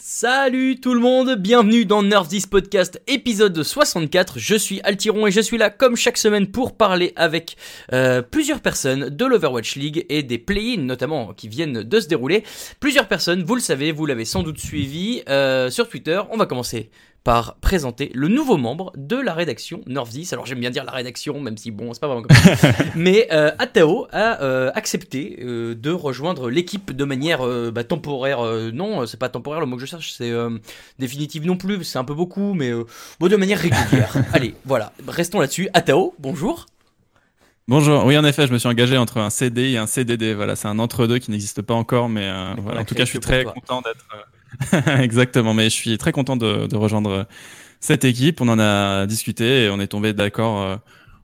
Salut tout le monde, bienvenue dans Nerf This Podcast épisode 64. Je suis Altiron et je suis là comme chaque semaine pour parler avec euh, plusieurs personnes de l'Overwatch League et des play-ins notamment qui viennent de se dérouler. Plusieurs personnes, vous le savez, vous l'avez sans doute suivi euh, sur Twitter. On va commencer par présenter le nouveau membre de la rédaction North Alors j'aime bien dire la rédaction, même si bon, c'est pas vraiment comme ça. Mais euh, Atao a euh, accepté euh, de rejoindre l'équipe de manière bah, temporaire. non, c'est pas temporaire le mot que je cherche, c'est définitive non plus, c'est un peu beaucoup, mais bon, de manière régulière. Allez, voilà, restons là-dessus. Atao, bonjour. Bonjour. Oui, en effet, je me suis engagé entre un CD et un CDD. Voilà, c'est un entre-deux qui n'existe pas encore, mais voilà. En tout cas, je suis très content d'être. Euh, Exactement, mais je suis très content de, de rejoindre euh, cette équipe. On en a discuté et on est tombé d'accord.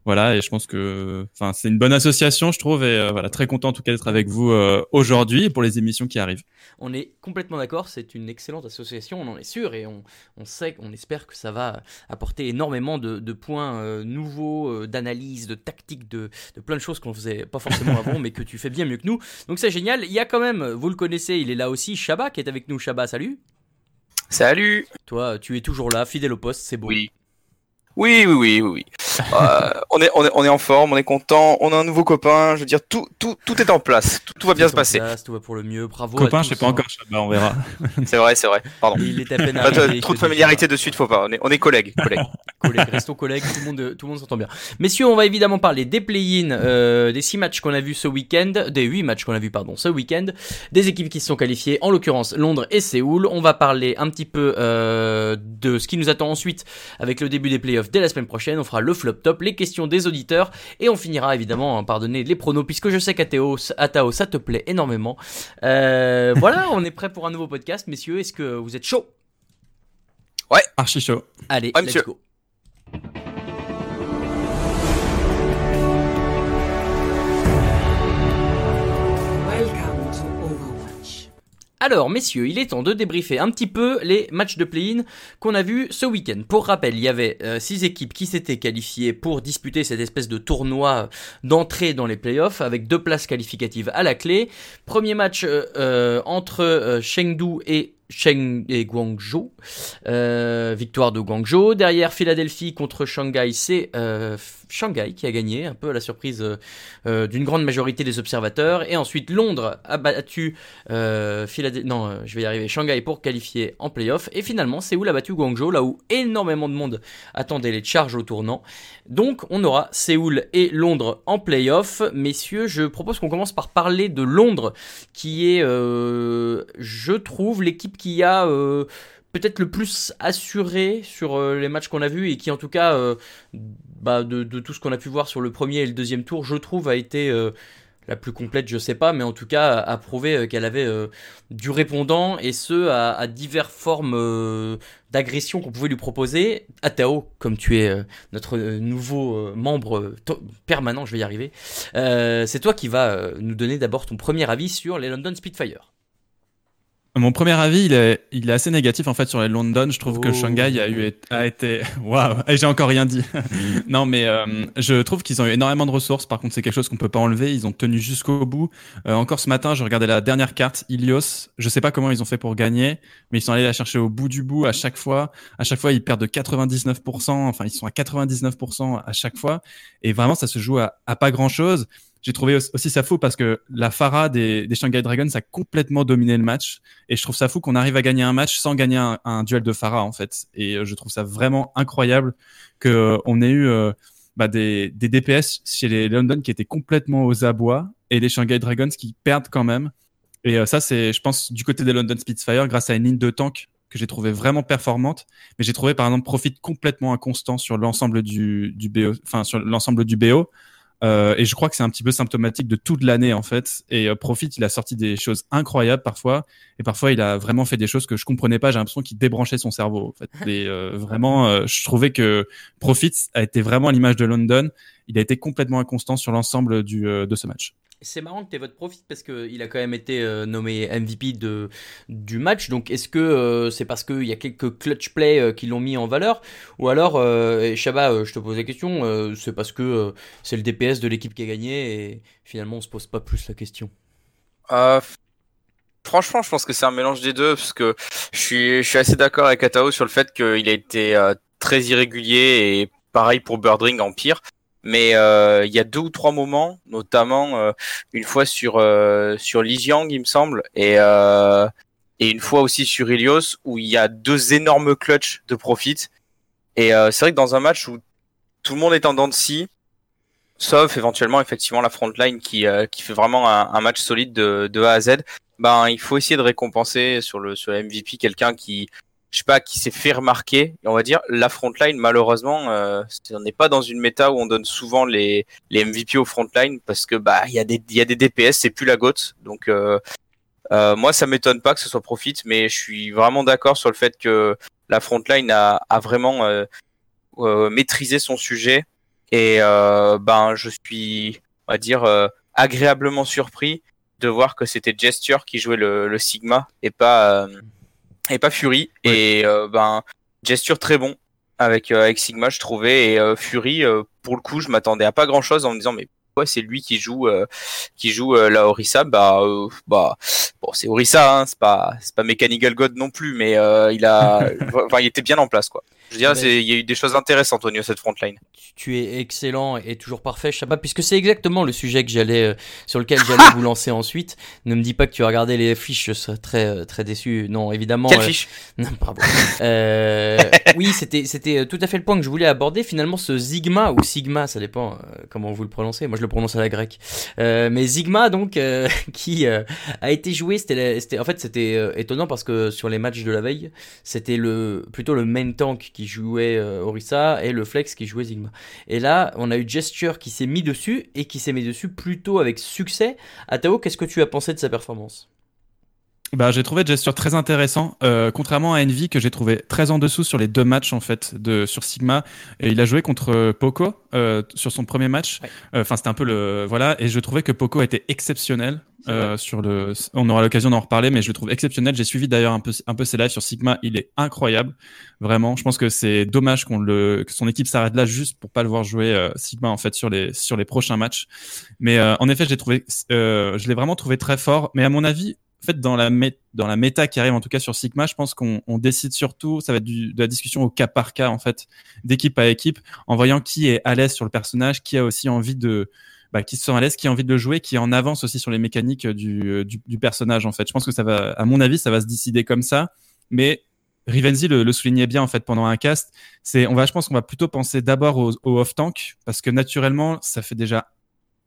Voilà, et je pense que, enfin, c'est une bonne association, je trouve, et euh, voilà, très content en tout cas d'être avec vous euh, aujourd'hui et pour les émissions qui arrivent. On est complètement d'accord, c'est une excellente association, on en est sûr, et on, on sait, on espère que ça va apporter énormément de, de points euh, nouveaux, euh, d'analyse, de tactique, de, de plein de choses qu'on faisait pas forcément avant, mais que tu fais bien mieux que nous. Donc c'est génial. Il y a quand même, vous le connaissez, il est là aussi, Shaba qui est avec nous. Shaba, salut. Salut Toi, tu es toujours là, fidèle au poste, c'est beau. Oui. Oui, oui, oui, oui. Euh, on, est, on, est, on est en forme, on est content, on a un nouveau copain, je veux dire, tout, tout, tout est en place, tout, tout va bien se passer. place, tout va pour le mieux. Bravo. Copain, je sais pas hein. encore, on verra. C'est vrai, c'est vrai, pardon. Il est à peine Pas arrivé, de- trop de familiarité de suite, faut pas, on est, on est collègues, collègues. collègues, restons collègues, tout le monde, tout le monde s'entend bien. Messieurs, on va évidemment parler des play-in, euh, des 6 matchs qu'on a vus ce week-end, des 8 matchs qu'on a vus, pardon, ce week-end, des équipes qui se sont qualifiées, en l'occurrence Londres et Séoul. On va parler un petit peu euh, de ce qui nous attend ensuite avec le début des playoffs dès la semaine prochaine. On fera le flop top, les questions des auditeurs et on finira évidemment par donner les pronos puisque je sais qu'Atao, Atao, ça te plaît énormément. Euh, voilà, on est prêt pour un nouveau podcast, messieurs. Est-ce que vous êtes chaud? Archi chaud. Allez, Ouais, let's monsieur. go. Alors, messieurs, il est temps de débriefer un petit peu les matchs de play-in qu'on a vus ce week-end. Pour rappel, il y avait euh, six équipes qui s'étaient qualifiées pour disputer cette espèce de tournoi d'entrée dans les playoffs avec deux places qualificatives à la clé. Premier match euh, euh, entre euh, Chengdu et Cheng et Guangzhou. Euh, victoire de Guangzhou. Derrière Philadelphie contre Shanghai, c'est euh, Shanghai qui a gagné, un peu à la surprise euh, d'une grande majorité des observateurs. Et ensuite Londres a battu euh, Philadel- non, je vais y arriver. Shanghai pour qualifier en playoff. Et finalement, Séoul a battu Guangzhou, là où énormément de monde attendait les charges au tournant. Donc, on aura Séoul et Londres en playoff. Messieurs, je propose qu'on commence par parler de Londres, qui est, je trouve, l'équipe qui a euh, peut-être le plus assuré sur euh, les matchs qu'on a vus et qui, en tout cas, euh, bah, de, tout ce qu'on a pu voir sur le premier et le deuxième tour, je trouve, a été la plus complète, je sais pas, mais en tout cas a, prouvé qu'elle avait du répondant et ce à, à diverses formes d'agression qu'on pouvait lui proposer. Atao, comme tu es notre nouveau membre permanent, je vais y arriver, c'est toi qui va euh, nous donner d'abord ton premier avis sur les London Spitfire. Mon premier avis, il est, il est assez négatif en fait sur les London. Je trouve Oh. que Shanghai a eu a été waouh. Et j'ai encore rien dit. non, mais euh, je trouve qu'ils ont eu énormément de ressources. Par contre, c'est quelque chose qu'on peut pas enlever. Ils ont tenu jusqu'au bout. Euh, encore ce matin, je regardais la dernière carte, Ilios. Je sais pas comment ils ont fait pour gagner, mais ils sont allés la chercher au bout du bout à chaque fois. À chaque fois, ils perdent de 99%. Enfin, ils sont à 99% à chaque fois. Et vraiment, ça se joue à, à pas grand chose. J'ai trouvé aussi ça fou parce que la Farah des, Shanghai Dragons a complètement dominé le match. Et je trouve ça fou qu'on arrive à gagner un match sans gagner un, duel de Farah, en fait. Et euh, je trouve ça vraiment incroyable que euh, ait eu euh, bah, des, DPS chez les London qui étaient complètement aux abois et les Shanghai Dragons qui perdent quand même. Et ça, c'est, je pense, du côté des London Spitfire, grâce à une ligne de tank que j'ai trouvé vraiment performante. Mais j'ai trouvé, par exemple, Profit complètement inconstant sur l'ensemble du BO, enfin, sur l'ensemble du BO. Euh, et je crois que c'est un petit peu symptomatique de toute l'année en fait. Et euh, Profit, il a sorti des choses incroyables parfois, et parfois il a vraiment fait des choses que je comprenais pas. J'ai l'impression qu'il débranchait son cerveau. En fait. Et euh, vraiment, euh, je trouvais que Profit a été vraiment à l'image de London. Il a été complètement inconstant sur l'ensemble du euh, de ce match. C'est marrant que tu votre profit parce qu'il a quand même été euh, nommé MVP du match. Donc est-ce que euh, c'est parce qu'il y a quelques clutch plays euh, qui l'ont mis en valeur? Ou alors, euh, Shabba, je te pose la question, c'est parce que c'est le DPS de l'équipe qui a gagné et finalement on se pose pas plus la question franchement, je pense que c'est un mélange des deux, parce que je suis, je suis assez d'accord avec Atao sur le fait qu'il a été très irrégulier et pareil pour Birdring en pire. Mais euh, il y a deux ou trois moments, notamment euh, une fois sur euh, sur Lijiang, il me semble, et euh, et une fois aussi sur Ilios, où il y a deux énormes clutches de profit. Et euh, c'est vrai que dans un match où tout le monde est en dents de scie, sauf éventuellement effectivement la frontline qui euh, qui fait vraiment un, un match solide de, de A à Z, ben il faut essayer de récompenser sur le sur MVP quelqu'un qui je sais pas qui s'est fait remarquer. Et on va dire la frontline malheureusement euh, on n'est pas dans une méta où on donne souvent les les MVP aux frontline parce que bah il y a des y a des DPS c'est plus la gote. Donc euh, euh, moi ça m'étonne pas que ce soit profit mais je suis vraiment d'accord sur le fait que la frontline a a vraiment euh, euh, maîtrisé son sujet. Et euh, ben je suis on va dire agréablement surpris de voir que c'était Gesture qui jouait le, le Sigma et pas et pas Fury. Et euh, ben Gesture très bon avec euh, avec Sigma je trouvais. Et euh, Fury euh, pour le coup je m'attendais à pas grand chose en me disant mais pourquoi c'est lui qui joue euh, qui joue euh, la Orisa bah euh, bah bon c'est Orisa hein, c'est pas c'est pas Mechanical God non plus mais euh, il a enfin il était bien en place quoi je veux dire il y a eu des choses intéressantes au niveau de cette frontline tu, es excellent et toujours parfait, Shabba, puisque c'est exactement le sujet que j'allais, euh, sur lequel j'allais vous lancer ensuite. Ne me dis pas que tu as regardé les fiches, je serais très, euh, très déçu. Non, évidemment. quelle euh, fiche Non, Bravo. Euh, oui, c'était c'était euh, tout à fait le point que je voulais aborder. Finalement, ce Sigma ou Sigma, ça dépend euh, comment vous le prononcez. Moi, je le prononce à la grecque. Euh, mais Sigma, donc, euh, qui euh, a été joué, c'était la- c'était en fait c'était étonnant parce que sur les matchs de la veille, c'était le plutôt le main tank qui jouait euh, Orisa et le flex qui jouait Sigma. Et là, on a eu Gesture qui s'est mis dessus et qui s'est mis dessus plutôt avec succès. Atao, qu'est-ce que tu as pensé de sa performance? Bah, j'ai trouvé Gesture très intéressant, euh, contrairement à Envy que j'ai trouvé très en dessous sur les deux matchs en fait de sur Sigma. Et il a joué contre Poco euh, sur son premier match. Ouais. Euh, Enfin, c'était un peu le voilà. Et je trouvais que Poco était exceptionnel euh, sur le. On aura l'occasion d'en reparler, mais je le trouve exceptionnel. J'ai suivi d'ailleurs un peu un peu ses lives sur Sigma. Il est incroyable, vraiment. Je pense que c'est dommage qu'on le que son équipe s'arrête là juste pour pas le voir jouer euh, Sigma en fait sur les sur les prochains matchs. Mais euh, en effet, j'ai trouvé, euh, je l'ai vraiment trouvé très fort. Mais à mon avis, en fait, dans la, méta qui arrive, en tout cas sur Sigma, je pense qu'on on décide surtout, ça va être de la discussion au cas par cas, en fait, d'équipe à équipe, en voyant qui est à l'aise sur le personnage, qui a aussi envie de, bah, qui se sent à l'aise, qui a envie de le jouer, qui est en avance aussi sur les mécaniques du, personnage, en fait. Je pense que ça va, à mon avis, ça va se décider comme ça. Mais Rivenzi le, soulignait bien en fait pendant un cast. On va, je pense qu'on va plutôt penser d'abord au, au off tank parce que naturellement, ça fait déjà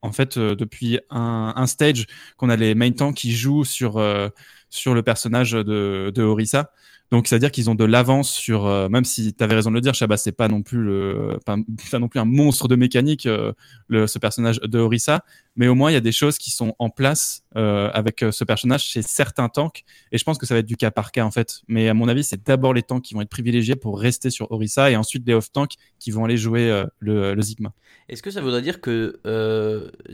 en fait euh, depuis un, stage qu'on a les main tanks qui jouent sur euh, sur le personnage de, de Orisa. Donc c'est à dire qu'ils ont de l'avance sur euh, même si tu avais raison de le dire, Shabba, c'est pas non plus le pas, pas non plus un monstre de mécanique euh, le, ce personnage de Orisa, mais au moins il y a des choses qui sont en place euh, avec ce personnage chez certains tanks et je pense que ça va être du cas par cas en fait. Mais à mon avis, c'est d'abord les tanks qui vont être privilégiés pour rester sur Orisa et ensuite les off tanks qui vont aller jouer le, Sigma. Est-ce que ça voudrait dire que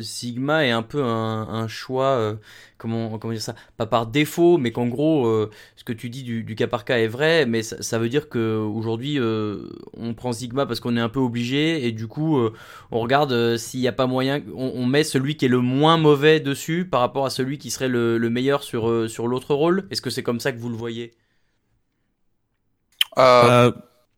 Sigma est un peu un, choix, comment, comment dire ça, pas par défaut, mais qu'en gros, ce que tu dis du, du cas par cas est vrai, mais ça, ça veut dire que aujourd'hui, euh, on prend Sigma parce qu'on est un peu obligé, et du coup, euh, on regarde euh, s'il n'y a pas moyen, on, on met celui qui est le moins mauvais dessus par rapport à celui qui serait le, le meilleur sur, euh, sur l'autre rôle. Est-ce que c'est comme ça que vous le voyez? Euh,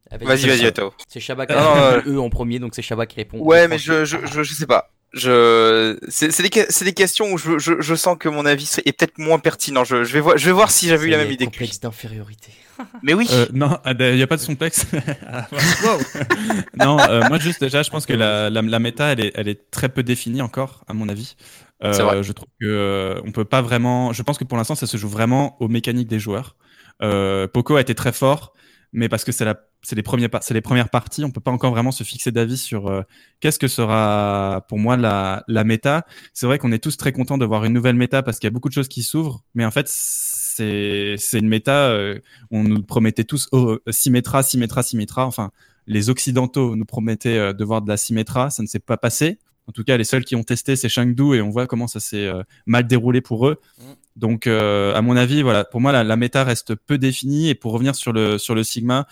Avec- vas-y, vas-y, Atao. C'est Shabba qui a eux en premier, donc c'est Shabba qui répond. Ouais, mais je, je, je, je sais pas. Je, c'est c'est des, des questions où je, je, je sens que mon avis serait- est peut-être moins pertinent. Je, je vais voir, je vais voir si j'avais eu la même idée que lui. d'infériorité. Mais oui. Euh, non, il n'y a pas de complexe. non, euh, moi juste déjà, je pense que la, la, la méta, elle est, elle est très peu définie encore, à mon avis. Euh, C'est vrai. Je trouve que euh, on peut pas vraiment. Je pense que pour l'instant, ça se joue vraiment aux mécaniques des joueurs. Euh, Poco a été très fort, mais parce que c'est la, c'est les premiers, c'est les premières parties, on peut pas encore vraiment se fixer d'avis sur euh, qu'est-ce que sera pour moi la, la méta. C'est vrai qu'on est tous très contents de voir une nouvelle méta parce qu'il y a beaucoup de choses qui s'ouvrent, mais en fait, c'est, c'est une méta. euh, on nous promettait tous oh, Symmetra, Symmetra, Symmetra. Enfin, les Occidentaux nous promettaient euh, de voir de la Symmetra. Ça ne s'est pas passé. En tout cas, les seuls qui ont testé, c'est Chengdu et on voit comment ça s'est euh, mal déroulé pour eux. Donc, euh, à mon avis, voilà, pour moi, la, la méta reste peu définie. Et pour revenir sur le sur le Sigma,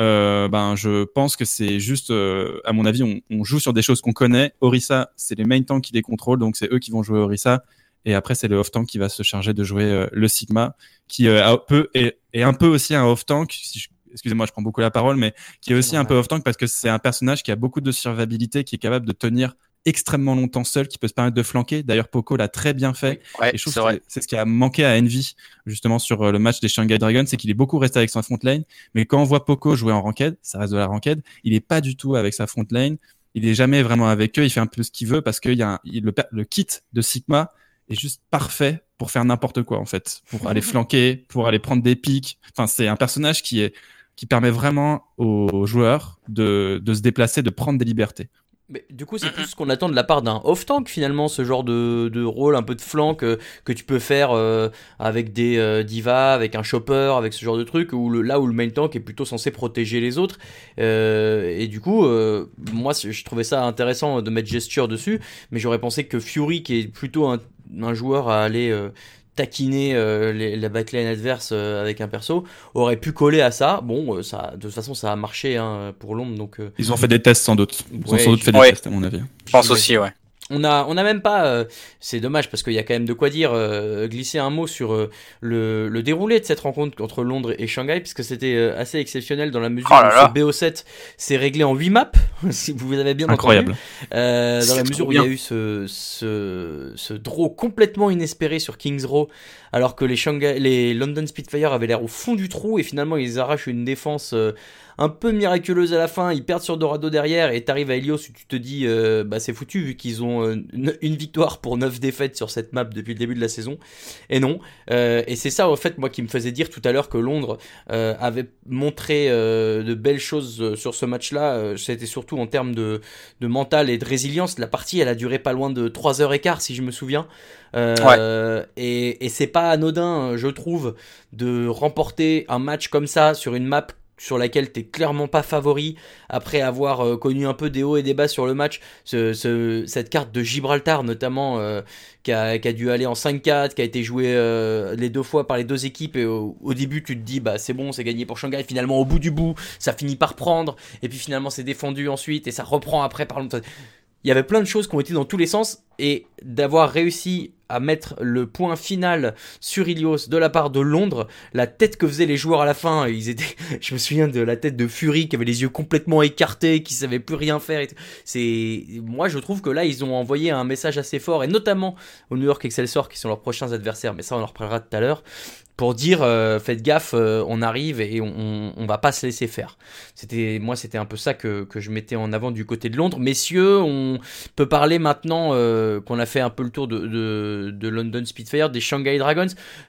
euh, ben, je pense que c'est juste, euh, à mon avis, on, on joue sur des choses qu'on connaît. Orisa, c'est les main tanks qui les contrôlent, donc c'est eux qui vont jouer Orisa. Et après, c'est le off tank qui va se charger de jouer euh, le Sigma, qui euh, a peu est, est un peu aussi un off tank. Si Excusez-moi, je prends beaucoup la parole, mais qui est aussi un peu off tank parce que c'est un personnage qui a beaucoup de survivabilité, qui est capable de tenir extrêmement longtemps seul, qui peut se permettre de flanquer. D'ailleurs, Poco l'a très bien fait. Ouais, Et je trouve c'est que ce qui a manqué à Envy, justement, sur euh, le match des Shanghai Dragons, c'est qu'il est beaucoup resté avec sa front lane. Mais quand on voit Poco jouer en ranked, ça reste de la ranked, il est pas du tout avec sa front lane. Il est jamais vraiment avec eux. Il fait un peu ce qu'il veut parce que y a un- il- le, le kit de Sigma est juste parfait pour faire n'importe quoi, en fait. Pour aller flanquer, pour aller prendre des pics. Enfin, c'est un personnage qui est, qui permet vraiment aux joueurs de, de se déplacer, de prendre des libertés. Mais du coup, c'est plus ce qu'on attend de la part d'un off-tank finalement, ce genre de, de rôle un peu de flanc que, que tu peux faire euh, avec des euh, divas, avec un chopper, avec ce genre de truc, où le, là où le main tank est plutôt censé protéger les autres. Euh, et du coup, euh, moi, je trouvais ça intéressant de mettre gesture dessus, mais j'aurais pensé que Fury, qui est plutôt un, un joueur à aller euh, taquiner euh, les- la backline adverse euh, avec un perso, aurait pu coller à ça. Bon, euh, ça, de toute façon, ça a marché hein, pour l'ombre, donc. euh, Ils ont fait des tests sans doute. Ils ont sans doute fait des ouais. tests, à mon avis. Je pense Ouais. aussi, ouais. On a, on a même pas, euh, c'est dommage parce qu'il y a quand même de quoi dire, euh, glisser un mot sur euh, le, le déroulé de cette rencontre entre Londres et Shanghai, puisque c'était euh, assez exceptionnel dans la mesure Oh là là. où ce BO7 s'est réglé en 8 maps, si vous avez bien Incroyable. entendu, euh, dans la mesure où il y a eu ce, ce, ce draw complètement inespéré sur Kings Row, alors que les, London Spitfire avaient l'air au fond du trou et finalement ils arrachent une défense euh, un peu miraculeuse à la fin, ils perdent sur Dorado derrière et t'arrives à Helios où tu te dis euh, bah c'est foutu vu qu'ils ont euh, une- victoire pour 9 défaites sur cette map depuis le début de la saison. Et non. Et c'est ça en fait moi qui me faisait dire tout à l'heure que Londres avait montré de belles choses sur ce match-là. C'était surtout en termes de, de mental et de résilience. La partie elle a duré pas loin de 3 heures et quart si je me souviens. Euh, Et, et c'est pas anodin, je trouve, de remporter un match comme ça sur une map sur laquelle t'es clairement pas favori après avoir euh, connu un peu des hauts et des bas sur le match. Ce, ce- cette carte de Gibraltar notamment euh, qui, a, qui a dû aller en 5-4, qui a été jouée euh, les deux fois par les deux équipes et au, au début tu te dis bah c'est bon c'est gagné pour Shanghai. Finalement au bout du bout ça finit par prendre et puis finalement c'est défendu ensuite et ça reprend après par longtemps. Il y avait plein de choses qui ont été dans tous les sens et d'avoir réussi à mettre le point final sur Ilios de la part de Londres, la tête que faisaient les joueurs à la fin, ils étaient, je me souviin de la tête de Fury qui avait les yeux complètement écartés, qui savait plus rien faire. C'est, moi je trouve que là ils ont envoyé un message assez fort et notamment au New York Excelsior qui sont leurs prochains adversaires, mais ça on en reparlera tout à l'heure, pour dire euh, faites gaffe, euh, on arrive et on, on, on va pas se laisser faire. C'était, moi c'était un peu ça que, que je mettais en avant du côté de Londres. Messieurs, on peut parler maintenant euh, qu'on a fait un peu le tour de, de, de London Spitfire, des Shanghai Dragons.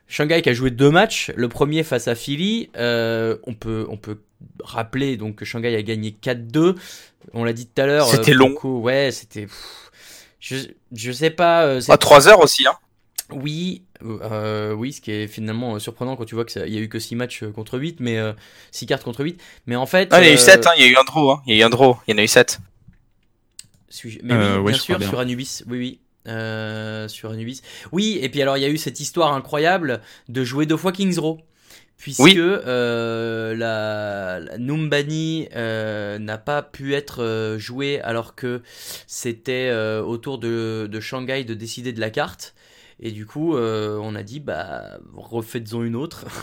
Shanghai qui a joué deux matchs, le premier face à Philly. On, peut, on peut rappeler donc que Shanghai a gagné 4-2. On l'a dit tout à l'heure. C'était long. Ouais, c'était. Je, je sais pas. À 3 heures aussi, hein. Oui, euh, oui, ce qui est finalement euh, surprenant quand tu vois qu'il y a eu que 6 matchs euh, contre 8, mais 6 cartes contre 8. Mais en fait. Ah, il y a eu euh, 7, hein. Il y a eu un draw, hein. Il y a eu un draw. Il y en a eu 7. suis- Mais Euh, oui, ouais, bien sûr, bien. sur Anubis. Oui, oui. Euh, sur Anubis. Oui, et puis alors il y a eu cette histoire incroyable de jouer deux fois Kings Row. Puisque Oui. euh, la, la Numbani euh, n'a pas pu être euh, jouée alors que c'était euh, autour de, de Shanghai de décider de la carte. Et du coup, euh, on a dit, bah, refaites-en une autre.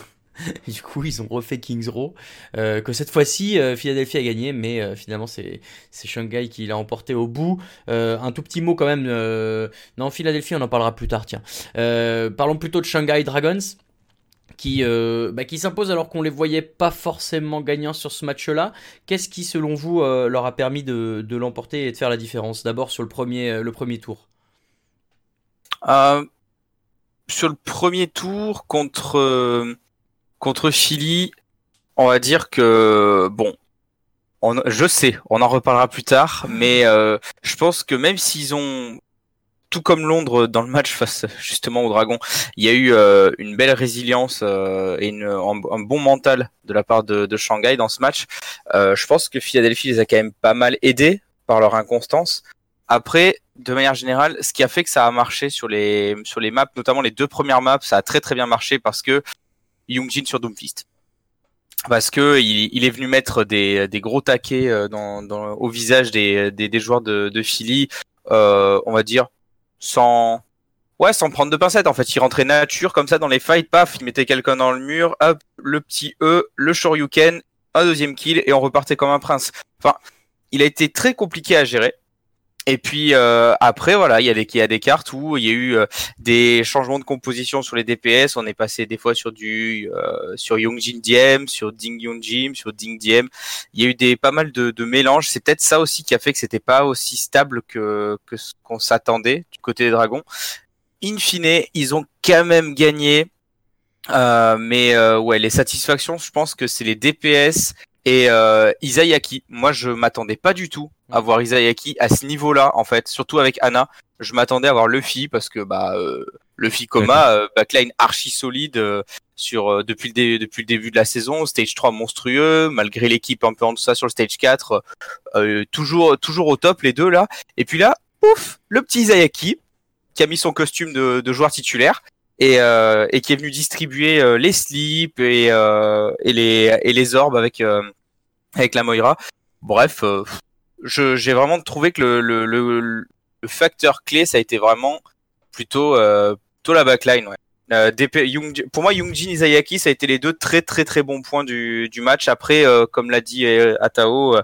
Du coup, ils ont refait Kings Row. Euh, que cette fois-ci, euh, Philadelphie a gagné, mais finalement, c'est Shanghai qui l'a emporté au bout. Un tout petit mot quand même. Non, Philadelphie, on en parlera plus tard, tiens. Parlons plutôt de Shanghai Dragons. Qui, bah, qui s'impose alors qu'on les voyait pas forcément gagnants sur ce match-là. Qu'est-ce qui, selon vous, leur a permis de, de l'emporter et de faire la différence? D'abord sur le premier, le premier tour. Euh, sur le premier tour contre euh, contre Philly, on va dire que bon, on, je sais, on en reparlera plus tard, mais euh, je pense que même s'ils ont tout comme Londres dans le match face justement aux Dragons, il y a eu euh, une belle résilience et un, bon mental de la part de, de Shanghai dans ce match. Je pense que Philadelphie les a quand même pas mal aidés par leur inconstance. Après, de manière générale, ce qui a fait que ça a marché sur les sur les maps, notamment les deux premières maps, ça a très très bien marché parce que Youngjin sur Doomfist. Parce que il, il est venu mettre des, des gros taquets euh, dans, au visage des, des, des joueurs de, de Philly, euh, on va dire, sans ouais, sans prendre de pincettes. En fait, il rentrait nature comme ça dans les fights, paf, il mettait quelqu'un dans le mur, hop, le petit E, le Shoryuken, un deuxième kill et on repartait comme un prince. Enfin, il a été très compliqué à gérer. Et puis euh, après voilà, il y a des il y a des cartes où il y a eu euh, des changements de composition sur les DPS. On est passé des fois sur du euh, sur Youngjin Diem, sur Ding Yunjim, sur Ding Diem. Il y a eu des pas mal de, de mélanges. C'est peut-être ça aussi qui a fait que c'était pas aussi stable que que ce qu'on s'attendait du côté des dragons. In fine, ils ont quand même gagné. Euh, mais euh, ouais, les satisfactions, je pense que c'est les DPS et euh, Isayaki. Moi, je m'attendais pas du tout à voir Isayaki à ce niveau-là, en fait. Surtout avec Anna, je m'attendais à voir Luffy parce que bah euh, Luffy coma, euh, backline archi solide euh, sur euh, depuis le dé- depuis le début de la saison, stage 3 monstrueux, malgré l'équipe un peu en deçà sur le stage 4, euh, toujours toujours au top les deux là. Et puis là, ouf, le petit Isayaki qui a mis son costume de, de joueur titulaire et, euh, et qui est venu distribuer euh, les slips et, euh, et les et les orbes avec euh, avec la Moira. Bref, euh, je j'ai vraiment trouvé que le, le, le, le facteur clé ça a été vraiment plutôt euh, plutôt la backline. Ouais. Euh, DP, Young, pour moi, Youngjin Isayaki, ça a été les deux très très très bons points du, du match. Après, euh, comme l'a dit euh, Atao, euh,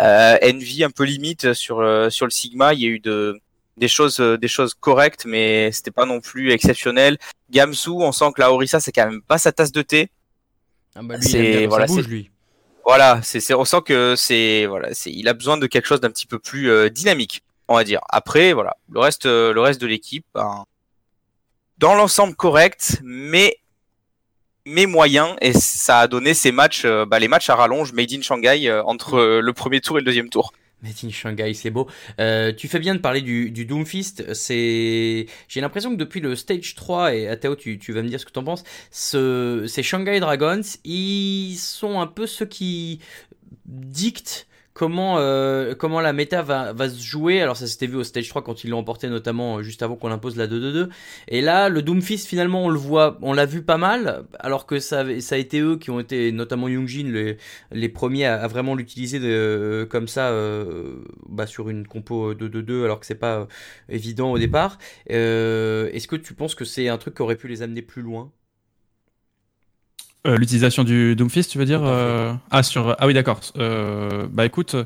euh, Envy un peu limite sur sur le Sigma. Il y a eu de des choses des choses correctes, mais c'était pas non plus exceptionnel. Gamsu, on sent que la Orisa c'est quand même pas sa tasse de thé. Ah bah lui, C'est- il aime bien quand voilà, ça bouge, c'est- lui. Voilà, c'est on sent que c'est voilà, c'est il a besoin de quelque chose d'un petit peu plus euh, dynamique, on va dire. Après, voilà, le reste euh, le reste de l'équipe, ben, dans l'ensemble correct, mais mais moyen et ça a donné ces matchs, euh, bah, les matchs à rallonge made in Shanghai entre le premier tour et le deuxième tour. Made in Shanghai, c'est beau. Euh, tu fais bien de parler du, du Doomfist. J'ai l'impression que depuis le stage 3 et Atao, tu, tu vas me dire ce que t'en penses. Ce, ces Shanghai Dragons, ils sont un peu ceux qui dictent comment euh, comment la méta va, va se jouer. Alors ça s'était vu au stage 3 quand ils l'ont emporté notamment euh, juste avant qu'on impose la 2-2-2. Et là, le Doomfist finalement on le voit, on l'a vu pas mal, alors que ça, ça a été eux qui ont été notamment Youngjin les, les premiers à, vraiment l'utiliser de- comme ça euh, bah, sur une compo 2-2-2 alors que c'est pas euh, évident au départ. Euh, Est-ce que tu penses que c'est un truc qui aurait pu les amener plus loin? Euh, L'utilisation du Doomfist, tu veux dire euh, Ah, sur... ah oui, d'accord. Euh, bah écoute,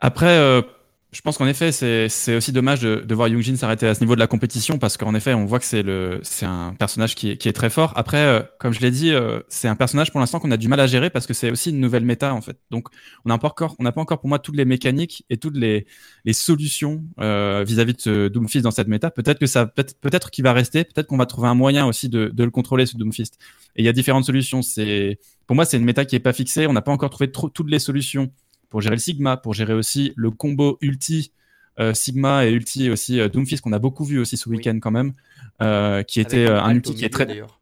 après, je pense qu'en effet, c'est aussi dommage de, de voir Youngjin s'arrêter à ce niveau de la compétition parce qu'en effet, on voit que c'est un personnage qui est, très fort. Après, euh, comme je l'ai dit, euh, c'est un personnage pour l'instant qu'on a du mal à gérer parce que c'est aussi une nouvelle méta en fait. Donc, on n'a pas encore, on n'a pas encore pour moi toutes les mécaniques et toutes les solutions euh, vis-à-vis de ce Doomfist dans cette méta. Peut-être que ça, peut-être qu'il va rester. Peut-être qu'on va trouver un moyen aussi de, de le contrôler ce Doomfist. Et il y a différentes solutions. C'est, pour moi, c'est une méta qui est pas fixée. On n'a pas encore trouvé toutes les solutions pour gérer le Sigma, pour gérer aussi le combo ulti euh, Sigma et ulti aussi euh, Doomfist qu'on a beaucoup vu aussi ce Oui. week-end quand même, euh, qui était Avec un ulti qui est très d'ailleurs.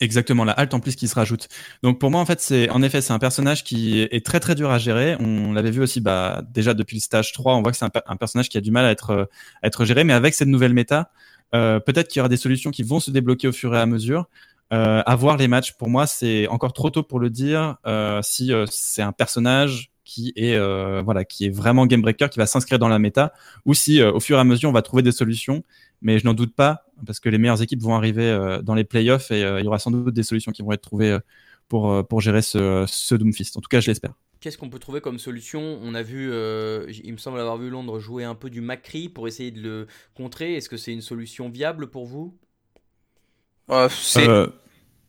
Exactement, la halte en plus qui se rajoute. Donc pour moi en fait c'est en effet c'est un personnage qui est très très dur à gérer. On l'avait vu aussi bah déjà depuis le stage 3, on voit que c'est un, per- un personnage qui a du mal à être à être géré, mais avec cette nouvelle méta, peut-être qu'il y aura des solutions qui vont se débloquer au fur et à mesure. À voir les matchs, pour moi c'est encore trop tôt pour le dire. Si c'est un personnage qui est euh, voilà qui est vraiment game breaker, qui va s'inscrire dans la méta, ou si euh, au fur et à mesure on va trouver des solutions mais je n'en doute pas parce que les meilleures équipes vont arriver euh, dans les playoffs et euh, il y aura sans doute des solutions qui vont être trouvées euh, pour, pour gérer ce, ce Doomfist. En tout cas, je l'espère. Qu'est-ce qu'on peut trouver comme solution? On a vu, euh, il me semble avoir vu Londres jouer un peu du Macri pour essayer de le contrer. Est-ce que c'est une solution viable pour vous? Euh, c'est Euh,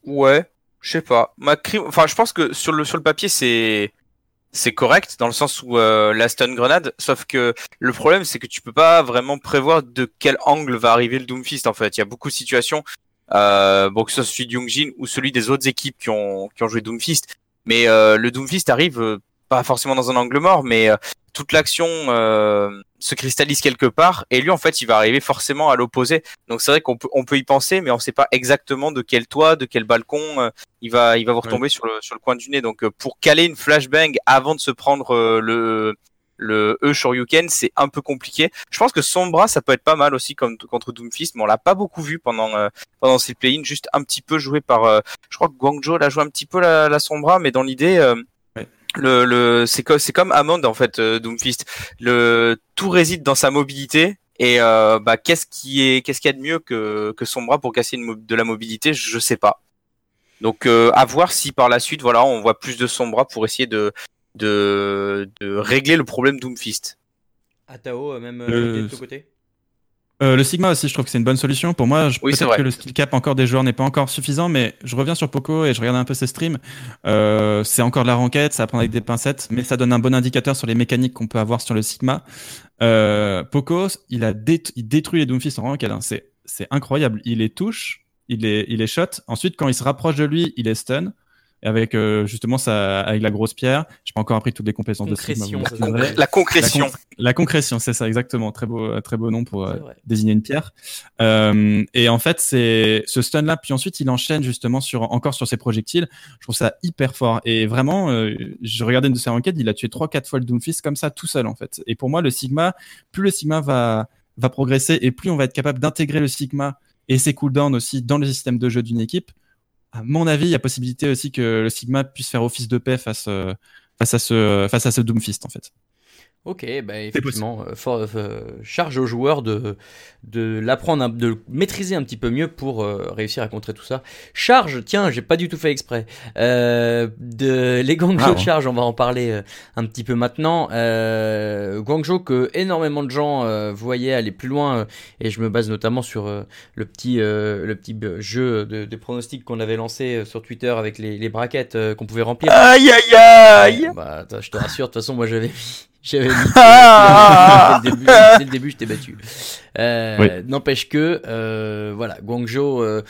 Ouais, je sais pas. Macri, enfin, je pense que sur le sur le papier c'est c'est correct dans le sens où euh, la stun grenade, sauf que le problème c'est que tu peux pas vraiment prévoir de quel angle va arriver le Doomfist en fait. Il y a beaucoup de situations, euh, bon que ce soit celui de Youngjin ou celui des autres équipes qui ont qui ont joué Doomfist, mais euh, le Doomfist arrive euh, pas forcément dans un angle mort, mais euh, toute l'action euh, se cristallise quelque part et lui en fait il va arriver forcément à l'opposé. Donc c'est vrai qu'on peut on peut y penser, mais on sait pas exactement de quel toit, de quel balcon euh, il va il va vous retomber sur le sur le coin du nez. Donc euh, pour caler une flashbang avant de se prendre euh, le le E Shoryuken, c'est un peu compliqué. Je pense que Sombra, ça peut être pas mal aussi comme contre Doomfist, mais on l'a pas beaucoup vu pendant euh, pendant ces play-ins, juste un petit peu joué par. euh, je crois que Guangzhou l'a joué un petit peu la, la Sombra, mais dans l'idée. Le, le c'est comme c'est comme Amond en fait euh, Doomfist. Le tout réside dans sa mobilité et euh, bah qu'est-ce qui est qu'est-ce qu'il y a de mieux que que Sombra pour casser une de la mobilité? Je sais pas. Donc euh, à voir si par la suite voilà on voit plus de Sombra pour essayer de de, de régler le problème Doomfist. Atao, euh, même euh, de ton côté? Euh, le Sigma aussi, je trouve que c'est une bonne solution. Pour moi, je- Oui, peut-être que le skill cap encore des joueurs n'est pas encore suffisant, mais je reviens sur Poco et je regarde un peu ses streams. Euh, c'est encore de la renquête, ça va prendre avec des pincettes, mais ça donne un bon indicateur sur les mécaniques qu'on peut avoir sur le Sigma. Euh, Poco, il a dé- il détruit les Doomfist en ranked. hein. C'est c'est incroyable. Il les touche, il les il les shot. Ensuite, quand il se rapproche de lui, il est stun. Avec euh, justement ça, avec la grosse pierre, j'ai pas encore appris toutes les compétences de Sigma. Ça la concrétion La, con- la concrétion, c'est ça exactement. Très beau, euh, très beau nom pour euh, désigner une pierre. Euh, et en fait, c'est ce stun là. Puis ensuite, il enchaîne justement sur encore sur ses projectiles. Je trouve ça hyper fort. Et vraiment, euh, je regardais une de ses enquêtes. Il a tué trois, quatre fois le Doomfist comme ça tout seul en fait. Et pour moi, le Sigma, plus le Sigma va va progresser et plus on va être capable d'intégrer le Sigma et ses cooldowns aussi dans le système de jeu d'une équipe. À mon avis, il y a possibilité aussi que le Sigma puisse faire office de paix face euh, face à ce face à ce Doomfist en fait. Ok, bah effectivement, euh, for- euh, charge aux joueurs de, de l'apprendre, de le maîtriser un petit peu mieux pour euh, réussir à contrer tout ça. Charge, tiens, j'ai pas du tout fait exprès. Euh, de les Guangzhou Ah, de ouais. charge, on va en parler un petit peu maintenant. Euh, Guangzhou que énormément de gens voyaient aller plus loin, et je me base notamment sur le petit euh, le petit jeu de, de pronostics qu'on avait lancé sur Twitter avec les, les braquettes qu'on pouvait remplir. aïe aïe aïe Bah, attends, je te rassure, de toute façon, moi j'avais mis. J'avais mis. Ah dès, le début, dès le début, je t'ai battu. Euh, Oui. N'empêche que, euh, voilà, Guangzhou, euh,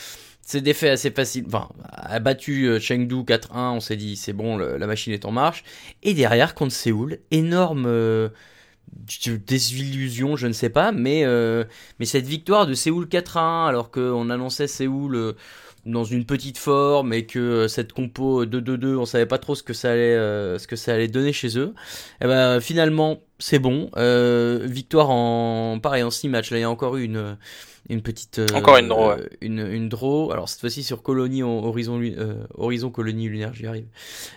c'est des faits assez faciles. Enfin, a battu euh, Chengdu 4-1, on s'est dit, c'est bon, le- la machine est en marche. Et derrière, contre Séoul, énorme. euh, désillusion, je ne sais pas, mais, euh, mais cette victoire de Séoul 4-1, alors qu'on annonçait Séoul euh, dans une petite forme et que euh, cette compo 2-2-2, on savait pas trop ce que ça allait, euh, ce que ça allait donner chez eux. Et ben finalement, c'est bon. Euh, victoire en pareil en 6 matchs. Là, il y a encore eu une une petite euh, Encore une draw, ouais. euh, une, une draw. Alors cette fois-ci sur Colonie Horizon euh, Horizon Colonie lunaire, j'y arrive.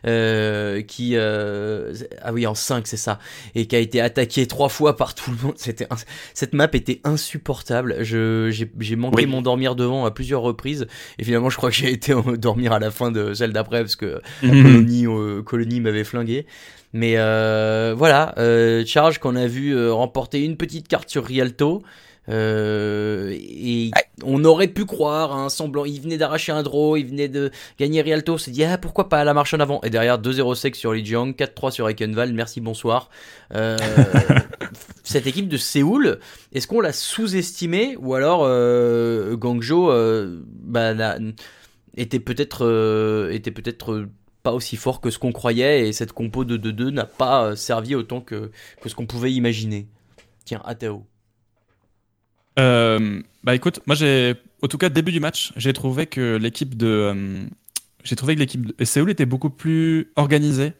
Euh, qui euh, ah oui en 5 c'est ça et qui a été attaqué trois fois par tout le monde. C'était cette map était insupportable. Je j'ai j'ai manqué Oui. m'endormir devant à plusieurs reprises et finalement je crois que j'ai été en- dormir à la fin de celle d'après parce que Mhm. la colonie, euh, colonie m'avait flingué. Mais euh, voilà, euh, Charge qu'on a vu remporter une petite carte sur Rialto. Euh, et on aurait pu croire un semblant. Il venait d'arracher un draw, il venait de gagner Rialto. On s'est dit, ah, pourquoi pas la marche en avant. Et derrière, 2-0 sec sur Li Jiang, 4-3 sur Ekenval. Merci, bonsoir. Euh, cette équipe de Séoul, est-ce qu'on l'a sous-estimée ou alors euh, Guangzhou euh, bah, était peut-être euh, était peut-être euh, pas aussi fort que ce qu'on croyait et cette compo de 2-2 n'a pas servi autant que, que ce qu'on pouvait imaginer? Tiens, Ateo. Euh, bah écoute, moi j'ai, au tout cas début du match, j'ai trouvé que l'équipe de, euh, j'ai trouvé que l'équipe de Séoul était beaucoup plus organisée.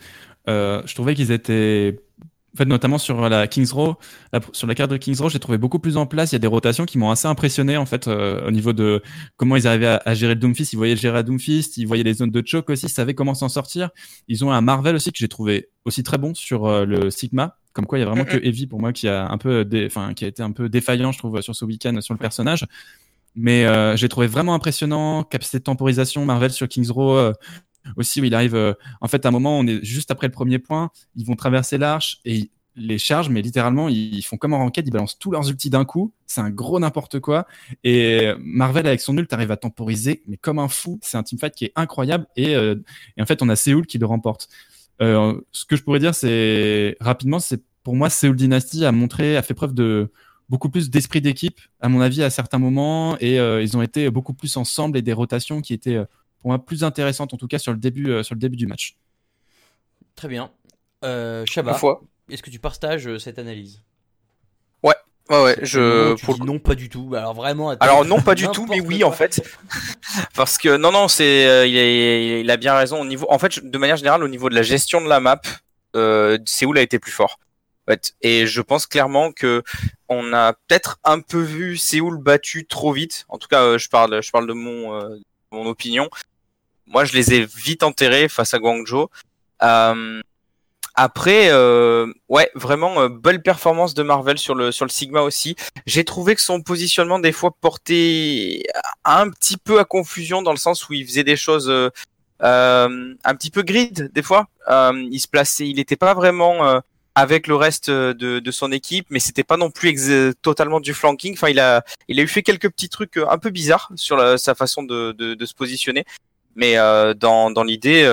Euh, je trouvais qu'ils étaient, en fait, notamment sur la Kings Row, sur la carte de Kings Row, j'ai trouvé beaucoup plus en place. Il y a des rotations qui m'ont assez impressionné en fait au niveau de comment ils arrivaient à, à gérer le Doomfist. Ils voyaient gérer le Doomfist, ils voyaient les zones de choke aussi, ils savaient comment s'en sortir. Ils ont un Marvel aussi que j'ai trouvé aussi très bon sur le Sigma. Comme quoi, il y a vraiment que Evie pour moi qui a un peu, dé- enfin, qui a été un peu défaillant, je trouve, sur ce week-end sur le personnage. Mais euh, j'ai trouvé vraiment impressionnant capacité de temporisation Marvel sur Kings Row euh, aussi où il arrive. euh, en fait, à un moment, on est juste après le premier point, ils vont traverser l'arche et les charges, mais littéralement, ils font comme en ranked, ils balancent tous leurs ultis d'un coup. C'est un gros n'importe quoi. Et Marvel, avec son ult, arrive à temporiser, mais comme un fou. C'est un teamfight qui est incroyable. Et, euh, et en fait, on a Séoul qui le remporte. Euh, ce que je pourrais dire, c'est rapidement, c'est pour moi, Seoul Dynasty a montré, a fait preuve de beaucoup plus d'esprit d'équipe, à mon avis, à certains moments, et euh, ils ont été beaucoup plus ensemble et des rotations qui étaient, euh, pour moi, plus intéressantes, en tout cas sur le début, euh, sur le début du match. Très bien. Euh, Shabba, est-ce que tu partages cette analyse? Ouais, ouais, Non, je. pour le non, pas du tout. Alors vraiment. Alors non, pas du tout, mais oui quoi. en fait, parce que non, non, c'est, euh, il, a bien raison au niveau. En fait, de manière générale, au niveau de la gestion de la map, euh, Séoul a été plus fort. fait. Et je pense clairement que on a peut-être un peu vu Séoul battu trop vite. En tout cas, euh, je parle, je parle de mon, euh, mon opinion. Moi, je les ai vite enterrés face à Guangzhou. Euh, après, euh, ouais, vraiment euh, belle performance de Marvel sur le sur le Sigma aussi. J'ai trouvé que son positionnement des fois portait un petit peu à confusion dans le sens où il faisait des choses euh, euh, un petit peu grid des fois. Euh, il se plaçait, il n'était pas vraiment avec le reste de, de son équipe, mais c'était pas non plus totalement du flanking. Enfin, il a il a eu fait quelques petits trucs un peu bizarres sur la- sa façon de, de, de se positionner, mais dans dans l'idée.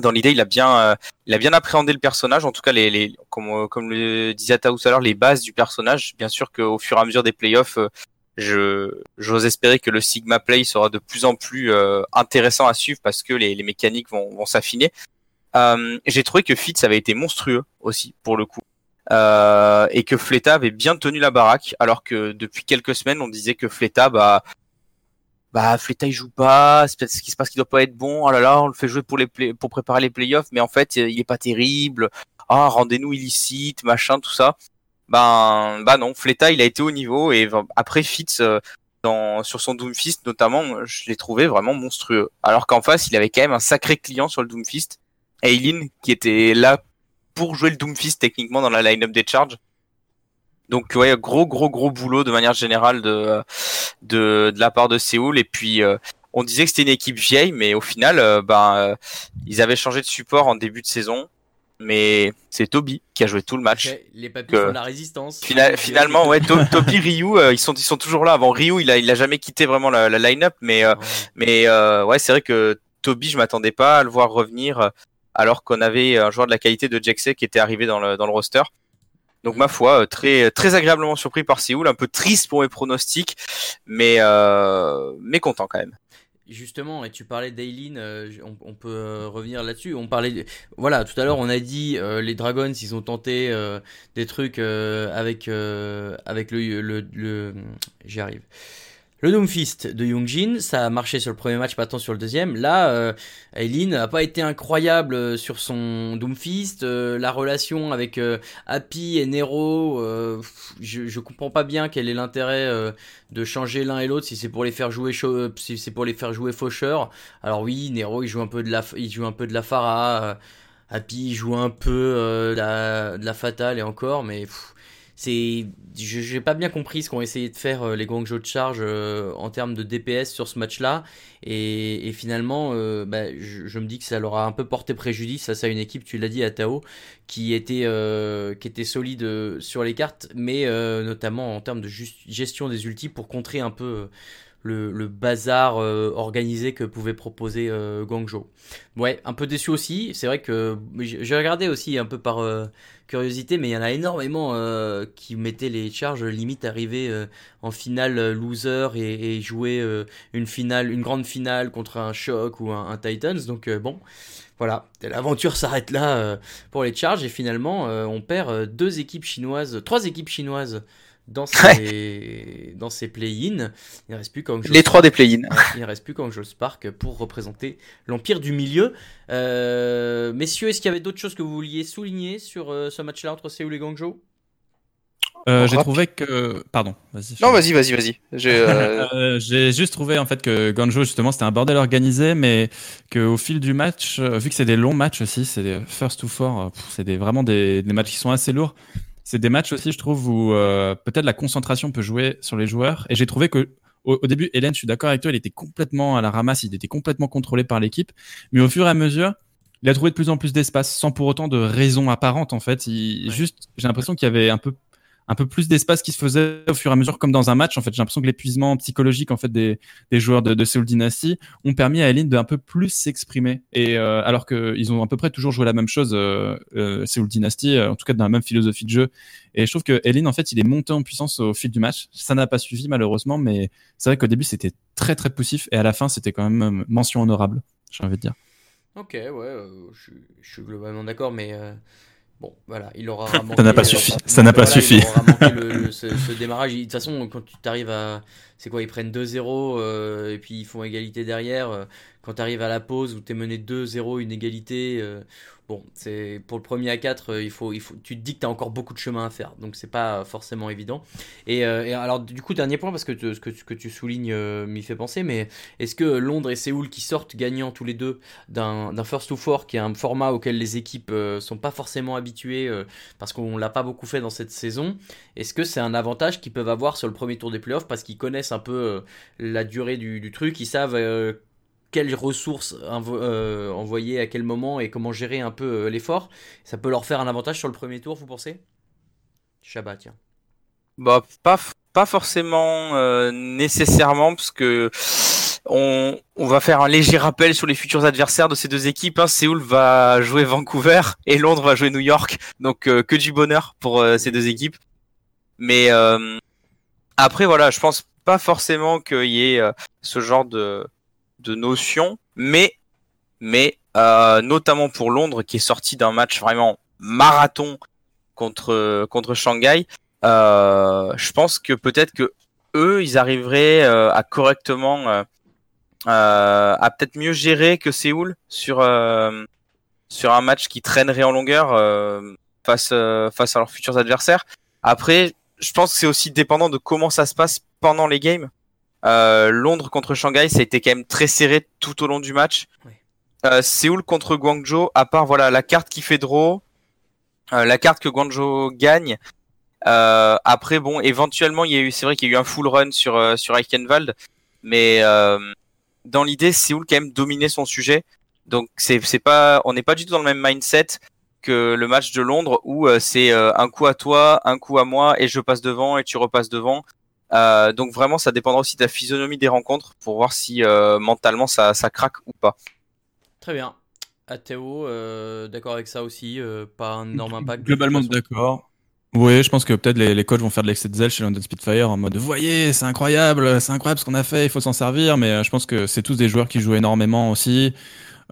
Dans l'idée, il a bien, euh, il a bien appréhendé le personnage. En tout cas, les, les comme, euh, comme le disait Tao tout à l'heure, les bases du personnage. Bien sûr qu'au fur et à mesure des playoffs, euh, je, j'ose espérer que le Sigma Play sera de plus en plus euh, intéressant à suivre parce que les, les mécaniques vont, vont s'affiner. Euh, j'ai trouvé que Fitz avait été monstrueux aussi pour le coup. Et que Fleta avait bien tenu la baraque, alors que depuis quelques semaines on disait que Fleta, bah, bah Fleta il joue pas, ce qui se passe qu'il doit pas être bon. Oh là là, on le fait jouer pour les play- pour préparer les playoffs, mais en fait il est pas terrible. Ah rendez-nous illicite, machin, tout ça. Ben bah non, Fleta il a été au niveau et après Fitz euh, dans sur son Doomfist notamment, je l'ai trouvé vraiment monstrueux. Alors qu'en face il avait quand même un sacré client sur le Doomfist, Aileen qui était là pour jouer le Doomfist techniquement dans la line-up des charges. Donc ouais, gros gros gros boulot de manière générale de de, de la part de Séoul et puis euh, on disait que c'était une équipe vieille mais au final euh, ben euh, ils avaient changé de support en début de saison mais c'est Toby qui a joué tout le match. Les papiers de la résistance. Fina- finalement ouais To- Toby Ryu euh, ils sont ils sont toujours là avant Ryu il a il a jamais quitté vraiment la, la line-up mais euh, Ouais. mais euh, ouais, c'est vrai que Toby, je m'attendais pas à le voir revenir alors qu'on avait un joueur de la qualité de Jaxé qui était arrivé dans le, dans le roster. Donc ma foi, euh, très très agréablement surpris par Séoul, un peu triste pour mes pronostics, mais euh, mais content quand même. Justement, et tu parlais d'Aileen, euh, on, peut euh, revenir là-dessus. On parlait, de- voilà, tout à l'heure on a dit euh, les Dragons, ils ont tenté euh, des trucs euh, avec euh, avec le le, le j'y arrive. Le Doomfist de Yoongjin, ça a marché sur le premier match, pas tant sur le deuxième. Là, euh, Aileen n'a pas été incroyable euh, sur son Doomfist. Euh, la relation avec euh, Happy et Nero, je, je comprends pas bien quel est l'intérêt de changer l'un et l'autre si c'est pour les faire jouer si faucheur. Alors oui, Nero il joue un peu de la il joue un peu de la Phara, euh, Happy il joue un peu de la, de fatale et encore mais c'est j'ai pas bien compris ce qu'ont essayé de faire euh, les Guangzhou de charge euh, en termes de DPS sur ce match-là et, finalement euh, bah, je, me dis que ça leur a un peu porté préjudice face à une équipe tu l'as dit à Tao qui était qui était solide sur les cartes mais notamment en termes de gestion des ultis pour contrer un peu le, bazar organisé que pouvait proposer euh, Guangzhou. Ouais, un peu déçu aussi. C'est vrai que j'ai regardé aussi un peu par curiosité, mais il y en a énormément euh, qui mettaient les charges limite arriver euh, en finale euh, loser et, jouer une finale, une grande finale contre un Shock ou un, un Titans. Donc bon, voilà, l'aventure s'arrête là pour les charges et finalement on perd deux équipes chinoises, trois équipes chinoises dans ces dans ces play-in. Il reste plus Les trois des play-in. Il ne reste plus qu'Angel Spark pour représenter l'Empire du Milieu. Euh, messieurs, est-ce qu'il y avait d'autres choses que vous vouliez souligner sur euh, ce match-là entre Séoul et Guangzhou? Euh, j'ai trouvé que. Pardon, vas-y. Non, vas-y, vas-y, vas-y. J'ai, euh, Euh, j'ai juste trouvé en fait que Ganjo justement c'était un bordel organisé, mais qu'au fil du match, vu que c'est des longs matchs aussi, c'est des first to four, c'est des, vraiment des, des matchs qui sont assez lourds. C'est des matchs aussi, je trouve, où euh, peut-être la concentration peut jouer sur les joueurs. Et j'ai trouvé que au, au début, Hélène, je suis d'accord avec toi, il était complètement à la ramasse, il était complètement contrôlé par l'équipe, mais au fur et à mesure. Il a trouvé de plus en plus d'espace, sans pour autant de raison apparente en fait. Il, Ouais. Juste, j'ai l'impression qu'il y avait un peu un peu plus d'espace qui se faisait au fur et à mesure, comme dans un match. En fait, j'ai l'impression que l'épuisement psychologique en fait des, joueurs de, de Seoul Dynasty ont permis à Eileen de un peu plus s'exprimer. Et euh, alors qu'ils ont à peu près toujours joué la même chose, euh, euh, Seoul Dynasty, euh, en tout cas dans la même philosophie de jeu. Et je trouve que Eileen, en fait, il est monté en puissance au fil du match. Ça n'a pas suivi malheureusement, mais c'est vrai qu'au début c'était très très poussif et à la fin c'était quand même mention honorable. J'ai envie de dire. Ok, ouais, je, suis- globalement d'accord, mais bon, voilà, il aura manqué. n'a pas euh, suffi. Ça n'a pas voilà, suffi. Il aura manqué le- le- ce, ce démarrage. De toute façon, quand tu t'arrives à. C'est quoi Ils prennent 2-0 euh, et puis ils font égalité derrière. euh, quand tu arrives à la pause où tu es mené 2-0, une égalité, euh, bon, c'est pour le premier à 4, euh, il faut, il faut, tu te dis que tu as encore beaucoup de chemin à faire, donc c'est pas forcément évident. Et, alors, du coup, dernier point, parce que ce que, que tu soulignes m'y fait penser, mais est-ce que Londres et Séoul qui sortent gagnants tous les deux d'un first to four, qui est un format auquel les équipes sont pas forcément habituées, parce qu'on l'a pas beaucoup fait dans cette saison, est-ce que c'est un avantage qu'ils peuvent avoir sur le premier tour des playoffs parce qu'ils connaissent un peu euh, la durée du, truc, ils savent euh, quelles ressources euh, envoyer à quel moment et comment gérer un peu l'effort. Ça peut leur faire un avantage sur le premier tour, vous pensez? Shabbat, tiens. Bah, pas, pas forcément nécessairement, parce que on, on va faire un léger rappel sur les futurs adversaires de ces deux équipes. Hein. Séoul va jouer Vancouver et Londres va jouer New York. Donc que du bonheur pour ces deux équipes. Mais après, voilà, je pense pas forcément qu'il y ait euh, ce genre de, de notion. Mais, mais euh, notamment pour Londres, qui est sorti d'un match vraiment marathon contre, contre Shanghai, euh, je pense que peut-être que eux, ils arriveraient euh, à correctement, euh, à peut-être mieux gérer que Séoul sur sur un match qui traînerait en longueur face face à leurs futurs adversaires. Après, je pense que c'est aussi dépendant de comment ça se passe pendant les games. Euh, Londres contre Shanghai, ça a été quand même très serré tout au long du match. Euh, Séoul contre Guangzhou, à part voilà la carte qui fait draw, euh, la carte que Guangzhou gagne. Euh, après, bon, éventuellement, il y a eu, c'est vrai qu'il y a eu un full run sur euh, sur Eichenwald, mais euh, dans l'idée, Séoul quand même dominait son sujet. Donc c'est c'est pas, on n'est pas du tout dans le même mindset que le match de Londres où euh, c'est euh, un coup à toi, un coup à moi et je passe devant et tu repasses devant. Euh, donc vraiment, ça dépendra aussi de la physionomie des rencontres pour voir si euh, mentalement ça ça craque ou pas. Très bien. Athéo, euh, d'accord avec ça aussi, euh, pas un énorme impact. Globalement d'accord. Oui, je pense que peut-être les, les coachs vont faire de l'excès de zèle chez London Spitfire en mode voyez, c'est incroyable, c'est incroyable ce qu'on a fait, il faut s'en servir. Mais euh, je pense que c'est tous des joueurs qui jouent énormément aussi.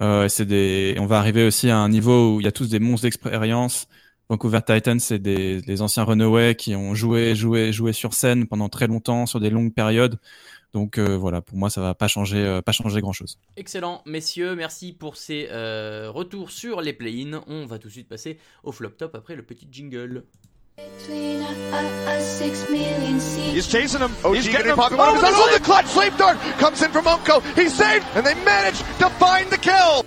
Euh, c'est des, on va arriver aussi à un niveau où il y a tous des monstres d'expérience. Vancouver Titans, c'est des, anciens Runaway qui ont joué, joué, joué sur scène pendant très longtemps, sur des longues périodes. Donc euh, voilà, pour moi, ça va pas changer, euh, pas changer grand chose. Excellent, messieurs, merci pour ces retours sur les play-ins. On va tout de suite passer au flop top après le petit jingle. Between a, a, a six million seeds. He's chasing him. OG He's getting him. popped. Oh, Oh, oh, the clutch sleep dart comes in from Unko. He's saved, and they manage to find the kill.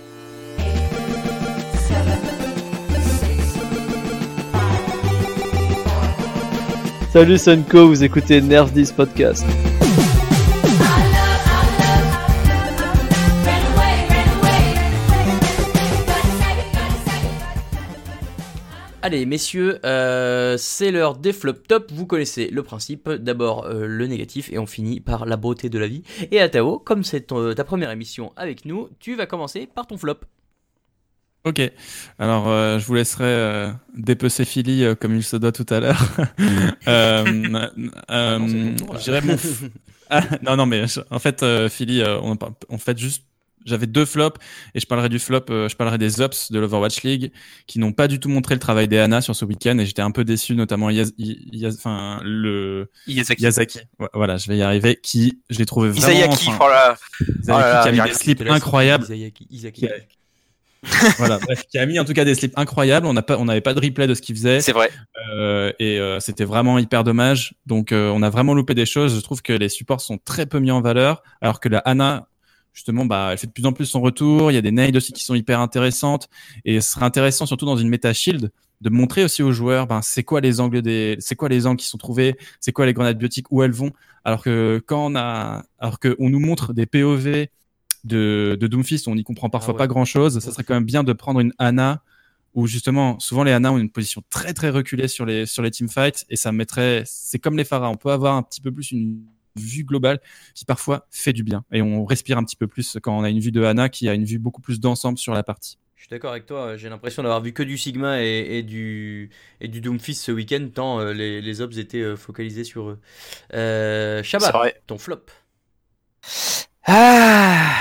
Salut Sunko, vous écoutez Nerf 10 Podcast. Allez, messieurs, euh, c'est l'heure des flop top. Vous connaissez le principe. D'abord euh, le négatif et on finit par la beauté de la vie. Et Atao, comme c'est ta première émission avec nous, tu vas commencer par ton flop. Ok, alors euh, je vous laisserai euh, dépecer Philly euh, comme il se doit tout à l'heure. euh, euh, non, mon Ah, non, non, mais en fait, Philly, on, fait juste, j'avais deux flops et je parlerai du flop, euh, je parlerai des ups de l'Overwatch League qui n'ont pas du tout montré le travail des Anna sur ce week-end et j'étais un peu déçu, notamment Yaz- I- Yaz- enfin le Yazaki. Voilà, je vais y arriver. Qui, je l'ai trouvé vraiment. Isayaki, enfin, oh là. Isayaki oh là qui a mis des slips incroyables. Isayaki- voilà, bref, qui a mis en tout cas des slips incroyables. On pas, n'avait pas de replay de ce qu'il faisait. C'est vrai. Euh, et euh, c'était vraiment hyper dommage. Donc euh, on a vraiment loupé des choses. Je trouve que les supports sont très peu mis en valeur, alors que la Anna, justement, bah, elle fait de plus en plus son retour. Il y a des nades aussi qui sont hyper intéressantes. Et ce serait intéressant, surtout dans une méta shield, de montrer aussi aux joueurs, ben, c'est quoi les angles des, c'est quoi les angles qui sont trouvés, c'est quoi les grenades biotiques, où elles vont. Alors que quand on a, alors que on nous montre des POV de, de Doomfist, on n'y comprend parfois Ah ouais. pas grand chose. Ça serait quand même bien de prendre une Anna où justement, souvent les Anna ont une position très très reculée sur les sur les teamfights et ça mettrait, c'est comme les Pharas, on peut avoir un petit peu plus une vue globale qui parfois fait du bien et on respire un petit peu plus quand on a une vue de Anna qui a une vue beaucoup plus d'ensemble sur la partie. Je suis d'accord avec toi, j'ai l'impression d'avoir vu que du Sigma et, et du, et du Doomfist ce week-end, tant euh, les, les ops étaient euh, focalisés sur eux. Euh, Shabbat, ton flop. Ah.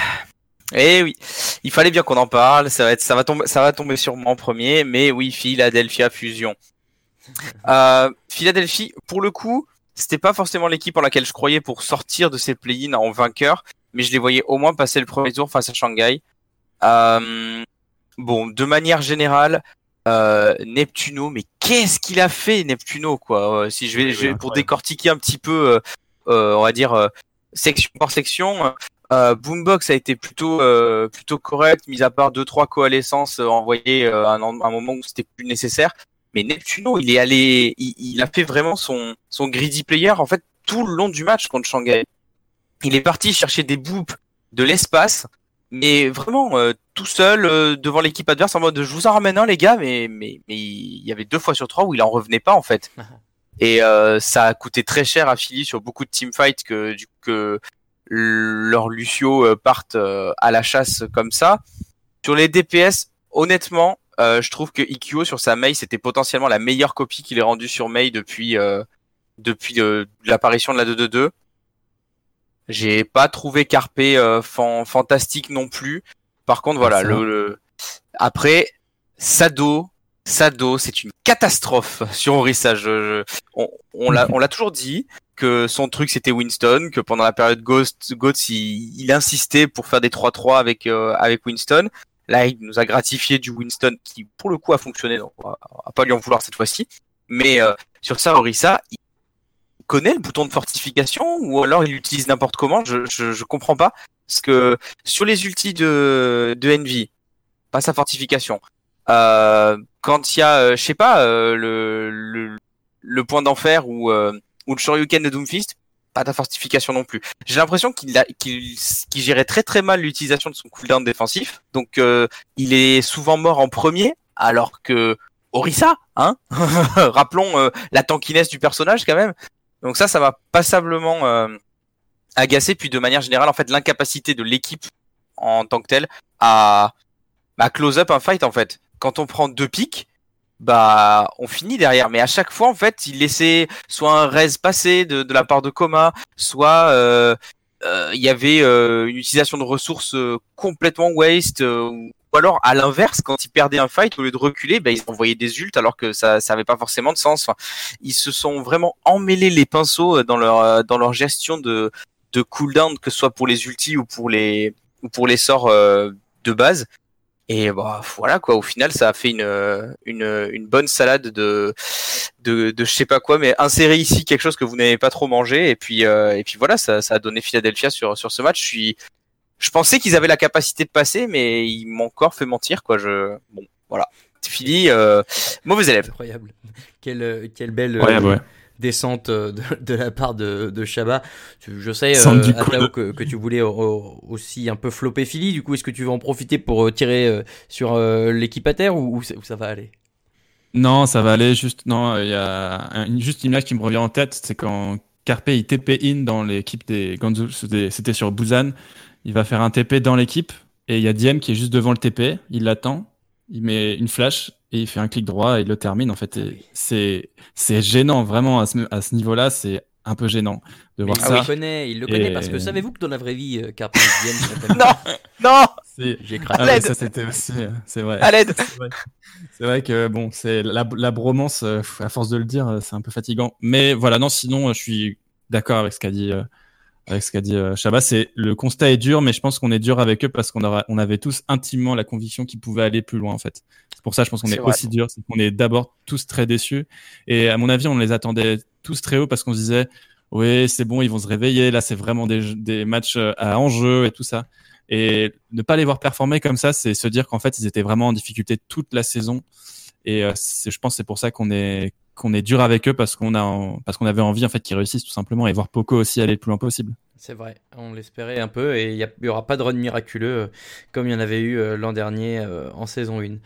Eh oui, il fallait bien qu'on en parle. Ça va être, ça va tomber, ça va tomber sur moi en premier. Mais oui, Philadelphia Fusion. Euh, Philadelphie, pour le coup, c'était pas forcément l'équipe en laquelle je croyais pour sortir de ces play-ins en vainqueur. mais je les voyais au moins passer le premier tour face à Shanghai. Euh, bon, de manière générale, euh, Neptuno, mais qu'est-ce qu'il a fait Neptuno quoi? Euh, Si je vais, je pour décortiquer un petit peu, euh, euh, on va dire euh, section par section. Euh, Boombox a été plutôt euh, plutôt correct, mis à part deux trois coalescences envoyées euh, à un, un moment où c'était plus nécessaire. Mais Neptuno, il est allé, il, il a fait vraiment son son greedy player en fait tout le long du match contre Shanghai. Il est parti chercher des boops de l'espace, mais vraiment euh, tout seul euh, devant l'équipe adverse en mode je vous en ramène un les gars, mais mais mais il y avait deux fois sur trois où il en revenait pas en fait. Et euh, ça a coûté très cher à Philly sur beaucoup de teamfights que du que leur Lucio euh, parte euh, à la chasse comme ça. Sur les DPS, honnêtement, euh, je trouve que Ikyo sur sa Mei c'était potentiellement la meilleure copie qu'il ait rendue sur Mei depuis euh, depuis euh, l'apparition de la 2-2-2. J'ai pas trouvé Carpe euh, fan- fantastique non plus. Par contre, voilà, le, le- après Sado, Sado, c'est une catastrophe sur Orisa. Je, je- on, on l'a, on l'a toujours dit que son truc c'était Winston, que pendant la période Ghost, Ghost, il, il insistait pour faire des 3-3 avec euh, avec Winston. Là, il nous a gratifié du Winston qui, pour le coup, a fonctionné. Donc, on va, pas lui en vouloir cette fois-ci. Mais euh, sur ça, Orisa, il connaît le bouton de fortification ou alors il l'utilise n'importe comment? Je, je, je comprends pas. Parce que sur les ultis de, de Envy, pas sa fortification. Euh, quand il y a, euh, je sais pas, le, le, le point d'enfer ou, ou le Shoryuken de Doomfist, pas ta fortification non plus. J'ai l'impression qu'il gérait très très mal l'utilisation de son cooldown défensif. Donc euh, il est souvent mort en premier, alors que Orisa, hein, rappelons euh, la tankiness du personnage quand même. Donc ça, ça m'a passablement euh, agacé. Puis de manière générale, en fait, l'incapacité de l'équipe en tant que telle à, à close up un fight en fait. Quand on prend deux pics, bah on finit derrière. Mais à chaque fois, en fait, il laissait soit un raise passer de, la part de Koma, soit euh, euh, il y avait euh, une utilisation de ressources complètement waste. ou alors à l'inverse, quand ils perdaient un fight, au lieu de reculer, bah, ils envoyaient des ults alors que ça, ça avait pas forcément de sens. Ils se sont vraiment emmêlés les pinceaux dans leur dans leur gestion de cooldown, que ce soit pour les ultis ou pour les ou pour les sorts de base. Et bah voilà quoi. Au final, ça a fait une euh, une une bonne salade de de de je sais pas quoi, mais insérer ici quelque chose que vous n'avez pas trop mangé. Et puis euh, et puis voilà, ça ça a donné Philadelphia sur sur ce match. Je suis je pensais qu'ils avaient la capacité de passer, mais ils m'ont encore fait mentir quoi. Je bon voilà. Philly, euh, mauvais élève. Incroyable. Quelle, euh, quelle belle euh, Incroyable, ouais. Descente euh, de, de la part de, de Je sais, euh, que, que tu voulais aussi un peu flopper Philly. Du coup, est-ce que tu veux en profiter pour euh, tirer sur l'équipe à terre ou, ou ça- ou ça va aller? Non, ça va aller. Juste, non, il y a un- juste une image qui me revient en tête, c'est quand Carpe il TP in dans l'équipe des c'était c'était sur Busan. Il va faire un TP dans l'équipe et il y a Diem qui est juste devant le TP. Il l'attend, il met une flash et il fait un clic droit et il le termine. En fait, Et c'est c'est gênant vraiment à ce, à ce niveau-là. C'est un peu gênant de voir il ça. le connaît, il le connaît Et- parce que savez-vous que dans la vraie vie, euh, Carpe Diem Non, non, J'ai Ah craqué. l'aide. ça c'était aussi, euh, c'est vrai. à l'aide. C'est vrai. Que bon, c'est la, la bromance, euh, à force de le dire, euh, c'est un peu fatigant. Mais voilà, non, sinon, je suis d'accord avec ce qu'a dit, euh, avec ce qu'a dit euh, Chabat. C'est le constat est dur, mais je pense qu'on est dur avec eux parce qu'on on avait tous intimement la conviction qu'ils pouvaient aller plus loin en fait. C'est pour ça, je pense qu'on est, aussi dur, c'est qu'on est d'abord tous très déçus. Et à mon avis, on les attendait tous très haut parce qu'on se disait, oui, c'est bon, ils vont se réveiller. Là, c'est vraiment des, des matchs euh, à enjeu et tout ça. Et ne pas les voir performer comme ça, c'est se dire qu'en fait, ils étaient vraiment en difficulté toute la saison. Et euh, je pense c'est pour ça qu'on est qu'on est dur avec eux parce qu'on a parce qu'on avait envie en fait qu'ils réussissent tout simplement et voir Poco aussi aller le plus loin possible. C'est vrai, on l'espérait un peu et il n'y aura pas de run miraculeux euh, comme il y en avait eu euh, l'an dernier euh, en saison 1.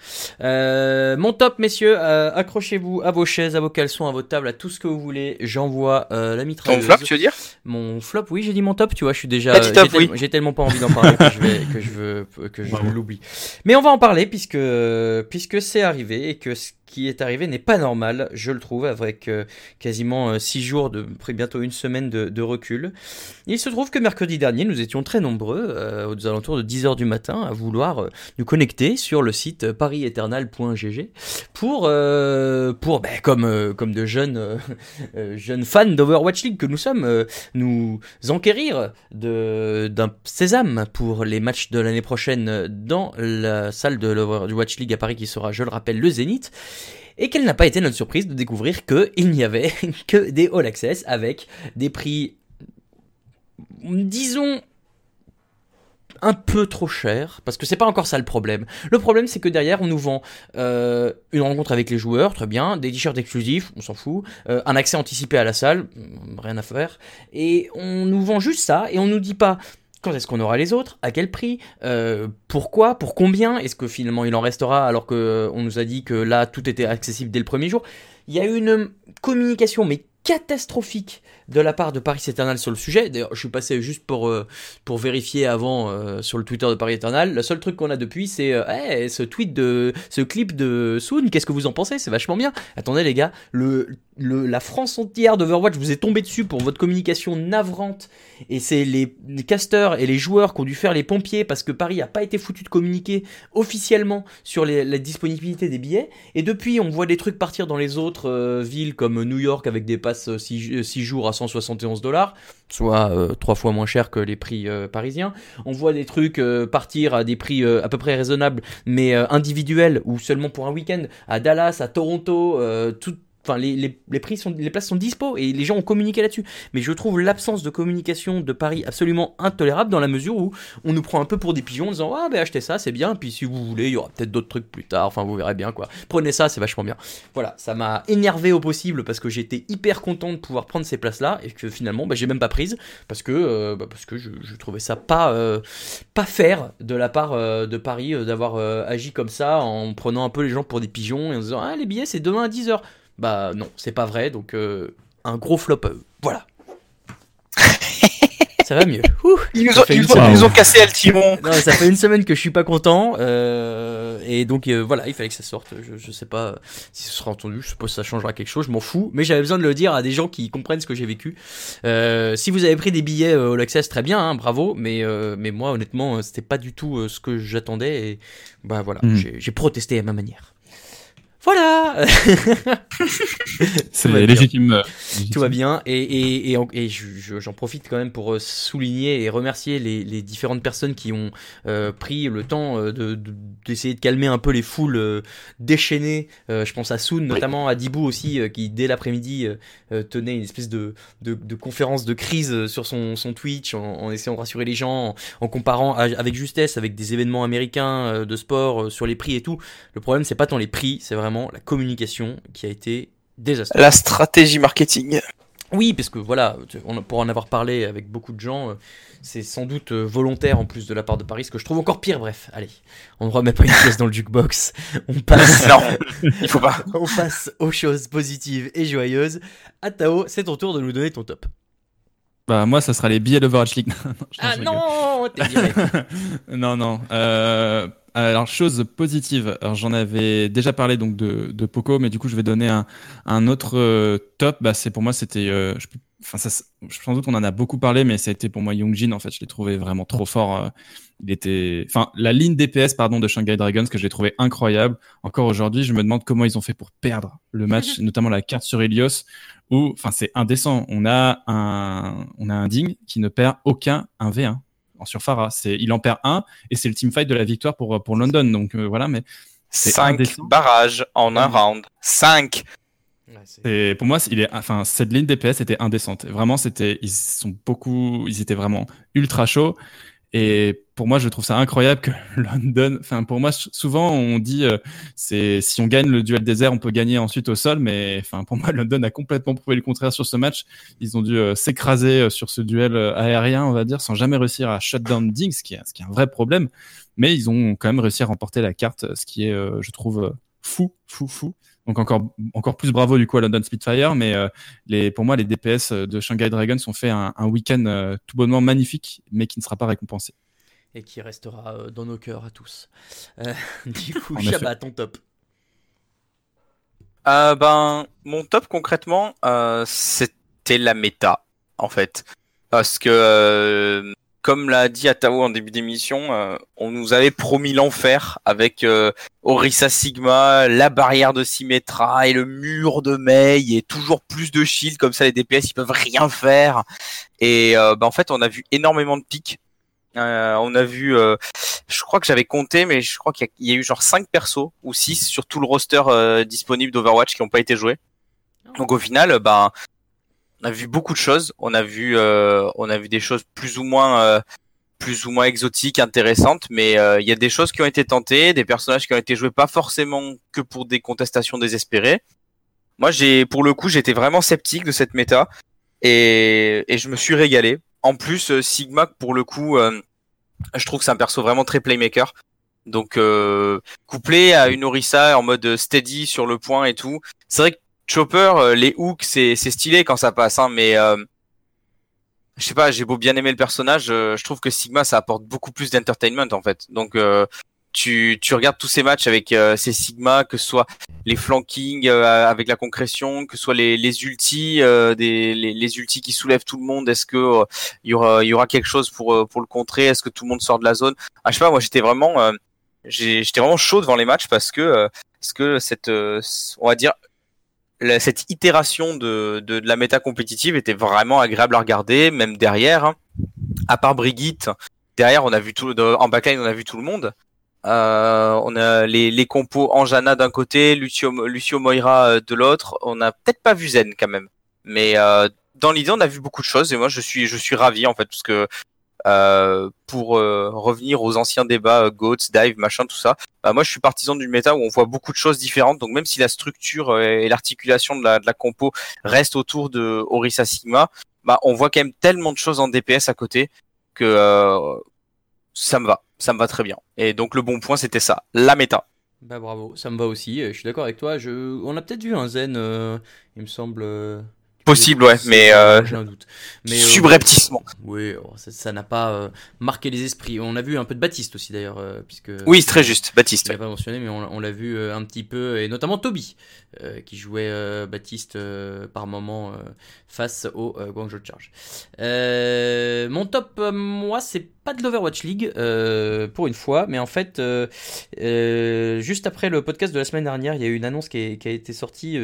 Euh, mon top, messieurs, euh, accrochez-vous à vos chaises, à vos caleçons, à vos tables, à tout ce que vous voulez. J'envoie euh, la Ton mitrailleuse. flop, tu veux dire? Mon flop, oui, j'ai dit mon top, tu vois, je suis déjà. J'ai, tel- oui. j'ai tellement pas envie d'en parler que je vais, que je veux, que je l'oublie. Mais on va en parler puisque, puisque c'est arrivé et que ce qui est arrivé n'est pas normal, je le trouve, avec euh, quasiment 6 jours de, bientôt une semaine de, de recul. Il il se trouve que mercredi dernier, nous étions très nombreux, euh, aux alentours de 10h du matin, à vouloir euh, nous connecter sur le site pariseternal.gg pour, euh, pour ben, comme, euh, comme de jeunes, euh, euh, jeunes fans d'Overwatch League que nous sommes, euh, nous enquérir d'un sésame pour les matchs de l'année prochaine dans la salle de l'Overwatch League à Paris qui sera, je le rappelle, le Zénith. Et quelle n'a pas été notre surprise de découvrir qu'il n'y avait que des All Access avec des prix, disons, un peu trop chers, parce que c'est pas encore ça le problème. Le problème, c'est que derrière, on nous vend euh, une rencontre avec les joueurs, très bien, des t-shirts exclusifs, on s'en fout, euh, un accès anticipé à la salle, mm, rien à faire, et on nous vend juste ça, et on nous dit pas quand est-ce qu'on aura les autres, à quel prix, euh, pourquoi, pour combien, est-ce que finalement il en restera alors que euh, on nous a dit que là tout était accessible dès le premier jour. Il y a une communication mais catastrophique de la part de Paris Eternal sur le sujet. D'ailleurs, je suis passé juste pour, euh, pour vérifier avant euh, sur le Twitter de Paris Eternal. Le seul truc qu'on a depuis, c'est euh, ce tweet de ce clip de Soon. Qu'est-ce que vous en pensez? C'est vachement bien. Attendez les gars, le, le la France entière d'Overwatch vous est tombé dessus pour votre communication navrante. Et c'est les, les casteurs et les joueurs qui ont dû faire les pompiers parce que Paris a pas été foutu de communiquer officiellement sur la disponibilité des billets. Et depuis, on voit des trucs partir dans les autres villes comme New York avec des passes 6 jours à 171 dollars, soit euh, trois fois moins cher que les prix euh, parisiens. On voit des trucs euh, partir à des prix euh, à peu près raisonnables, mais euh, individuels ou seulement pour un week-end à Dallas, à Toronto, euh, tout. Enfin, les, les, places sont dispo et les gens ont communiqué là-dessus. Mais je trouve l'absence de communication de Paris absolument intolérable dans la mesure où on nous prend un peu pour des pigeons en disant ah ben achetez ça c'est bien. Puis si vous voulez il y aura peut-être d'autres trucs plus tard. Enfin vous verrez bien quoi. Prenez ça c'est vachement bien. Voilà ça m'a énervé au possible parce que j'étais hyper content de pouvoir prendre ces places là et que finalement bah, j'ai même pas prise parce que euh, bah, parce que je, trouvais ça pas euh, pas faire de la part euh, de Paris d'avoir agi comme ça en prenant un peu les gens pour des pigeons et en disant ah les billets c'est demain à 10h bah non c'est pas vrai donc euh, un gros flop euh, voilà ça va mieux Ouh. Ils nous ont, fait ils une nous ont- semaine. ils nous ont cassé El Timon. Non, ça fait une semaine que je suis pas content euh, et donc euh, voilà, il fallait que ça sorte. Je, je sais pas si ce sera entendu, je suppose que ça changera quelque chose, je m'en fous. Mais j'avais besoin de le dire à des gens qui comprennent ce que j'ai vécu. Euh, si vous avez pris des billets euh, au Access, très bien, hein, bravo. Mais euh, mais moi, honnêtement, c'était pas du tout euh, ce que j'attendais et bah voilà, j'ai j'ai protesté à ma manière. Voilà. C'est bien. légitime. euh, Tout va bien et, et, et, en- et je- je- j'en profite quand même pour euh, souligner et remercier les, les différentes personnes qui ont euh, pris le temps euh, de- de- d'essayer de, calmer un peu les foules euh, déchaînées. Euh, je pense à Soon, notamment à Dibou aussi, euh, qui dès l'après-midi euh, euh, tenait une espèce de, de, de conférence de crise euh, sur son, son Twitch en, en essayant de rassurer les gens, en, en comparant à- avec justesse avec des événements américains euh, de sport euh, sur les prix et tout. Le problème c'est pas tant les prix, c'est vraiment la communication qui a été désastreuse. La stratégie marketing. Oui, parce que voilà, on- pour en avoir parlé avec beaucoup de gens, euh, c'est sans doute euh, volontaire en plus de la part de Paris, ce que je trouve encore pire. Bref, allez, on ne remet pas une pièce dans le jukebox, on passe, non, il faut pas. on passe aux choses positives et joyeuses. À Tao, c'est ton tour de nous donner ton top. Bah, moi, ça sera les billets d'Overwatch League. Non, Ah non, t'es viré. non, non. Euh, alors, chose positive. J'en avais déjà parlé donc de, de Poco, mais du coup, je vais donner un, un autre euh, top. Bah, c'est pour moi, c'était. euh, je, enfin, ça, sans doute on en a beaucoup parlé, mais ça a été pour moi Youngjin. En fait, je l'ai trouvé vraiment trop fort. euh, il était, enfin, la ligne DPS pardon de Shanghai Dragons que j'ai trouvé incroyable. Encore aujourd'hui, je me demande comment ils ont fait pour perdre le match, notamment la carte sur Helios, où, enfin, c'est indécent. On a un, on a un Ding qui ne perd aucun 1v1 en sur Pharah. C'est, il en perd un et c'est le teamfight de la victoire pour pour London. Donc euh, voilà, mais 5 indécent. barrages en un round. 5 Et pour moi, il est, enfin, cette ligne DPS était indécente. Vraiment, c'était, ils sont beaucoup, ils étaient vraiment ultra chauds. Et pour moi, je trouve ça incroyable que London, enfin, pour moi, souvent, on dit, euh, c'est, si on gagne le duel airs, on peut gagner ensuite au sol. Mais, enfin, pour moi, London a complètement prouvé le contraire sur ce match. Ils ont dû euh, s'écraser euh, sur ce duel euh, aérien, on va dire, sans jamais réussir à shut down Ding, ce qui est, ce qui est un vrai problème. Mais ils ont quand même réussi à remporter la carte, ce qui est, je trouve, fou, fou, fou. Donc encore, encore plus bravo du coup à London Spitfire, mais euh, les, pour moi les DPS de Shanghai Dragons ont fait un, un week-end euh, tout bonnement magnifique, mais qui ne sera pas récompensé. Et qui restera euh, dans nos cœurs à tous. Euh, du coup, Shabba, ton top. Euh, ben, mon top concrètement, euh, c'était la méta, en fait. parce que euh, comme l'a dit Atao en début d'émission, euh, on nous avait promis l'enfer avec euh, Orisa Sigma, la barrière de Symmetra et le mur de Mei et toujours plus de shield comme ça les DPS ils peuvent rien faire et euh, bah, en fait on a vu énormément de pics. Euh, on a vu, euh, je crois que j'avais compté, mais je crois qu'il y, a- il y a eu genre 5 persos ou 6 sur tout le roster euh, disponible d'Overwatch qui n'ont pas été joués. Donc au final, ben, on a vu beaucoup de choses. On a vu, euh, on a vu des choses plus ou moins, euh, plus ou moins exotiques, intéressantes, mais euh, il y a des choses qui ont été tentées, des personnages qui ont été joués pas forcément que pour des contestations désespérées. Moi, j'ai, pour le coup, j'étais vraiment sceptique de cette méta et, et je me suis régalé. En plus, Sigma, pour le coup, je trouve que c'est un perso vraiment très playmaker. Donc, couplé à une Orisa en mode steady sur le point et tout, c'est vrai que Chopper, euh, les hooks, c'est c'est stylé quand ça passe, hein, mais euh, je sais pas, j'ai beau bien aimer le personnage, euh, je trouve que Sigma ça apporte beaucoup plus d'entertainment en fait. Donc tu tu regardes tous ces matchs avec ces Sigma, que ce soit les flankings avec la concrétion, que ce soit les les ultis, des les, les ultis qui soulèvent tout le monde. Est-ce que il y aura y aura quelque chose pour pour le contrer Est-ce que tout le monde sort de la zone? Ah je sais pas, moi j'étais vraiment j'étais vraiment chaud devant les matchs parce que parce que cette on va dire la- cette itération de, de, de la méta compétitive était vraiment agréable à regarder, même derrière. hein. À part Brigitte, derrière on a vu tout, en backline on a vu tout le monde. Euh, on a les, les compos Anjana d'un côté, Lucio, Lucio Moira euh, de l'autre. On a peut-être pas vu Zen quand même, mais euh, dans l'idée on a vu beaucoup de choses et moi je suis je suis ravi en fait parce que euh, pour euh, revenir aux anciens débats euh, Goats, Dive, machin, tout ça, bah, moi je suis partisan d'une méta où on voit beaucoup de choses différentes. Donc même si la structure euh, et l'articulation de la, de la compo reste autour de Orisa Sigma, bah on voit quand même tellement de choses en DPS à côté que ça me va, ça me va très bien. Et donc le bon point c'était ça, la méta. Bah bravo, ça me va aussi. Je suis d'accord avec toi. Je... On a peut-être vu un Zen, il me semble. Possible, ouais, mais euh, j'ai un doute. Mais, euh, subrepticement. Oui, oh, ça- n'a pas euh, marqué les esprits. On a vu un peu de Baptiste aussi d'ailleurs, euh, puisque. Oui, c'est très juste, Baptiste. Je l'ai pas mentionné, mais on, on l'a vu un petit peu, et notamment Toby, qui jouait Baptiste par moment face au Guangzhou Charge. Mon top, moi, c'est de l'Overwatch League, euh, pour une fois, mais en fait, euh, euh, juste après le podcast de la semaine dernière, il y a eu une annonce qui, a été sortie,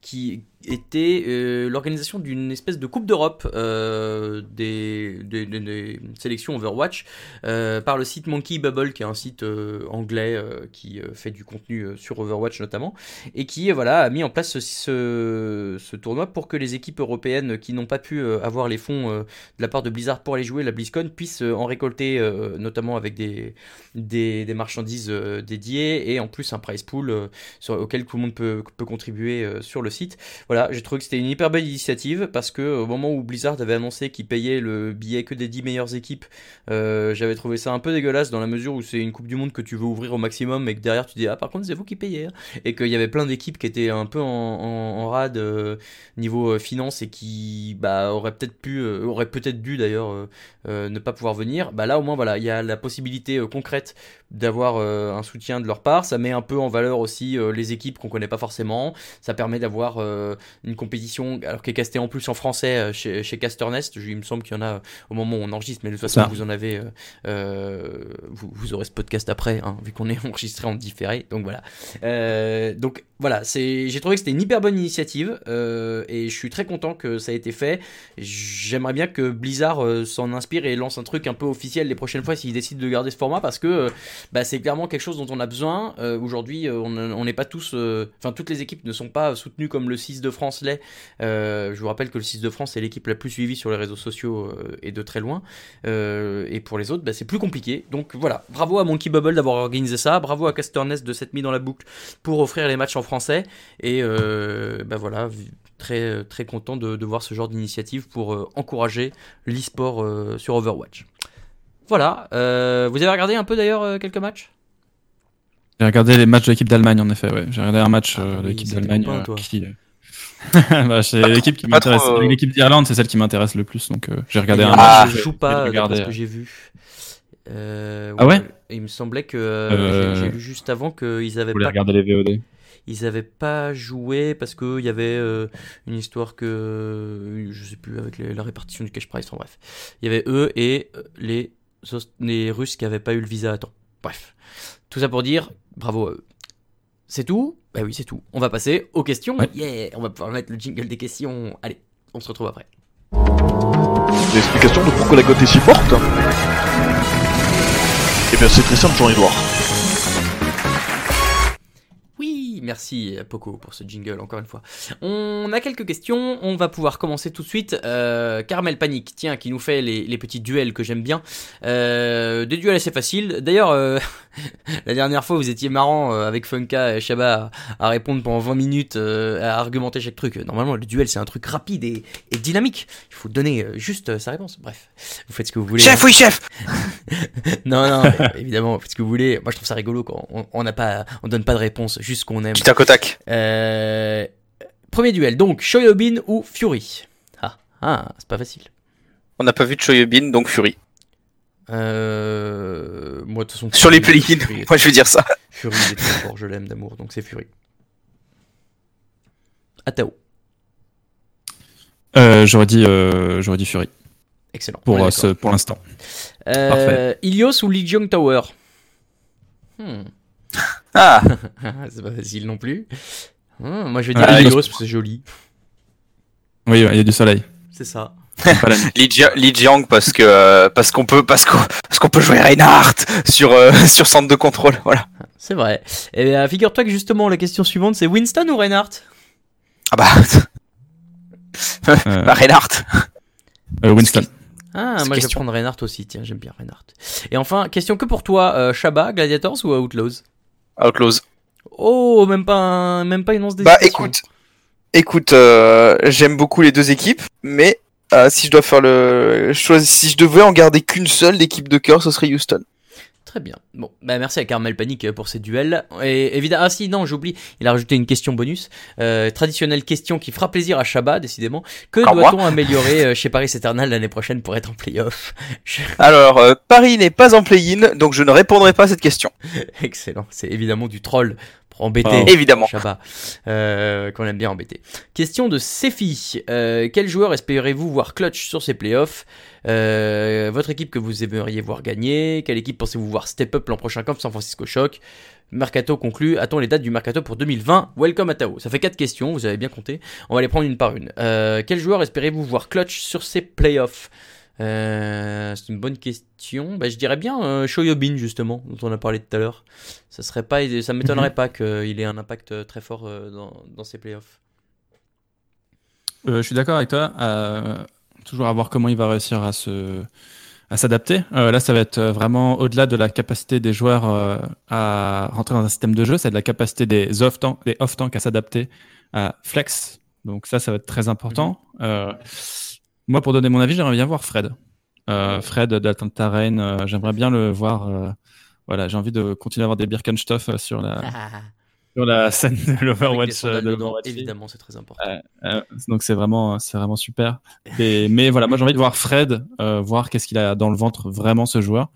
qui était l'organisation d'une espèce de Coupe d'Europe des, des- sélections Overwatch par le site Monkey Bubble, qui est un site anglais qui fait du contenu sur Overwatch notamment, et qui voilà a mis en place ce, tournoi pour que les équipes européennes qui n'ont pas pu avoir les fonds de la part de Blizzard pour aller jouer la BlizzCon puissent en euh, notamment avec des, des, marchandises euh, dédiées et en plus un prize pool euh, sur, auquel tout le monde peut, peut contribuer sur le site. Voilà, j'ai trouvé que c'était une hyper belle initiative parce que au moment où Blizzard avait annoncé qu'il payait le billet que des 10 meilleures équipes, j'avais trouvé ça un peu dégueulasse dans la mesure où c'est une Coupe du Monde que tu veux ouvrir au maximum et que derrière tu dis ah par contre c'est vous qui payez hein. et qu'il y avait plein d'équipes qui étaient un peu en, en, rade niveau finance et qui bah auraient peut-être pu auraient peut-être dû d'ailleurs ne pas pouvoir venir. Bah là au moins voilà il y a la possibilité euh, concrète d'avoir euh, un soutien de leur part. Ça met un peu en valeur aussi euh, les équipes qu'on connaît pas forcément. Ça permet d'avoir une compétition alors qui est castée en plus en français chez, chez Casternest. Il me semble qu'il y en a au moment où on enregistre, mais de toute façon vous en avez, vous, vous aurez ce podcast après, hein, vu qu'on est enregistré en différé. Donc voilà. Donc voilà, j'ai trouvé que c'était une hyper bonne initiative euh, et je suis très content que ça ait été fait. J'aimerais bien que Blizzard euh, s'en inspire et lance un truc un peu officiel les prochaines fois s'ils décident de garder ce format parce que euh, bah, c'est clairement quelque chose dont on a besoin. Aujourd'hui, on n'est pas tous, enfin toutes les équipes ne sont pas soutenues comme le 6 de France l'est. Je vous rappelle que le 6 de France est l'équipe la plus suivie sur les réseaux sociaux et de très loin. Et pour les autres, bah, c'est plus compliqué. Donc voilà, bravo à Monkey Bubble d'avoir organisé ça, bravo à Casternest de s'être mis dans la boucle pour offrir les matchs en français. Et euh, bah voilà, très très content de, de voir ce genre d'initiative pour euh, encourager l'e-sport euh, sur Overwatch. Voilà, euh, vous avez regardé un peu d'ailleurs euh, quelques matchs? J'ai regardé les matchs de l'équipe d'Allemagne, en effet. Ouais. J'ai regardé un match Ah euh, de l'équipe d'Allemagne euh, qui. bah, c'est l'équipe qui m'intéresse. euh, L'équipe d'Irlande, c'est celle qui m'intéresse le plus. Donc, euh, j'ai regardé un Ah, match. je- joue pas, ce que j'ai vu. Euh, Ah ouais? Il me semblait que euh, Euh, j'ai lu juste avant qu'ils avaient voulais pas regarder les VOD. Ils avaient pas joué parce que il y avait euh, une histoire que je sais plus avec les- la répartition du cash prize. Enfin bref, il y avait eux et euh, les Russes qui avaient pas eu le visa à temps. Bref, tout ça pour dire bravo à eux. C'est tout? Bah oui, c'est tout. On va passer aux questions. Ouais. Yeah, on va pouvoir mettre le jingle des questions. Allez, on se retrouve après. L'explication de pourquoi la cote est si forte? Eh bien c'est très simple Jean-Edouard. Merci Poco pour ce jingle encore une fois. On a quelques questions, on va pouvoir commencer tout de suite. Euh, Carmel Panic, tiens, qui nous fait les, les petits duels que j'aime bien. Euh, des duels assez faciles. D'ailleurs, euh, la dernière fois vous étiez marrant euh, avec Funka et Shaba à, à répondre pendant 20 minutes, euh, à argumenter chaque truc. Normalement, le duel c'est un truc rapide et, et dynamique. Il faut donner euh, juste sa réponse. Bref, vous faites ce que vous voulez. Chef, oui, chef Non, non, évidemment, vous faites ce que vous voulez. Moi je trouve ça rigolo quand on- n'a pas, on donne pas de réponse, juste qu'on aime. Tac au tac. Euh, premier duel, donc Shoyobin ou Fury? Ah, ah c'est pas facile. On n'a pas vu de Shoyobin, donc Fury. Euh, moi, de toute façon. Sur les Fury, moi je vais dire ça. Fury, il est trop fort, je l'aime d'amour, donc c'est Fury. Atao, Euh, j'aurais dit, euh, j'aurais dit Fury excellent. pour, euh, ce, pour l'instant. Euh, parfait. Ilios ou Lijiang Tower? Hmm, Ah, C'est pas facile non plus. Hmm, moi, je vais dire Ah, Ilios, Ilios. parce que c'est joli. Oui, il y a du soleil. C'est ça. Li Jia- Li Jiang parce que euh, parce qu'on peut parce qu'on parce qu'on peut jouer Reinhardt sur euh, sur centre de contrôle. Voilà. C'est vrai. Et bien, figure-toi que justement, la question suivante, c'est Winston ou Reinhardt? Ah bah, Euh, bah Reinhardt. euh, Winston. Ah, moi je vais prendre Reinhardt aussi, tiens, j'aime bien Reinhardt. Et enfin, question que pour toi, euh, Shabba, Gladiators ou Outlaws? Outlaws. Oh, même pas, un- même pas une once Bah d'hésitation. écoute, écoute, euh, j'aime beaucoup les deux équipes, mais euh, si je dois faire le si je devais en garder qu'une seule d'équipe de cœur, ce serait Houston. Très bien. Bon, bah merci à Carmel Panic euh, pour ces duels. Et évidemment, ah si, non, j'oublie, il a rajouté une question bonus. Euh, traditionnelle question qui fera plaisir à Shabba, décidément. Que doit-on améliorer euh, chez Paris Eternal l'année prochaine pour être en playoff? Je- Alors, euh, Paris n'est pas en play-in, donc je ne répondrai pas à cette question. Excellent, c'est évidemment du troll embêter. Wow. Évidemment. Shabba, euh, qu'on aime bien embêter. Question de Sefi. Euh, quel joueur espérez-vous voir clutch sur ces playoffs Euh, Votre équipe que vous aimeriez voir gagner? Quelle équipe pensez-vous voir step up l'an prochain comme San Francisco Shock? Mercato conclu. Attends les dates du mercato pour 2020. Welcome à Tao. Ça fait quatre questions, vous avez bien compté. On va les prendre une par une. Quel joueur espérez-vous voir clutch sur ces playoffs? Euh, c'est une bonne question. Bah, je dirais bien euh, Shoyobin justement, dont on a parlé tout à l'heure. Ça serait pas, ça m'étonnerait pas qu'il ait un impact euh, très fort euh, dans, dans ces playoffs. Euh, je suis d'accord avec toi. toujours à voir comment il va réussir à se à s'adapter. Là, ça va être vraiment au-delà de la capacité des joueurs à rentrer dans un système de jeu, c'est de la capacité des off-tanks off -tanks à s'adapter à flex. Donc ça, ça va être très important. Euh, moi, pour donner mon avis, j'aimerais bien voir Fred. Euh, Fred d'Atlanta Reign, euh, j'aimerais bien le voir. euh, voilà, j'ai envie de continuer à avoir des Birkenstock euh, sur la sur la scène de l'Overwatch. évidemment, c'est très important. Euh, donc c'est vraiment, c'est vraiment super. Et, mais voilà, moi j'ai envie de voir Fred, euh, voir qu'est-ce qu'il a dans le ventre vraiment ce joueur.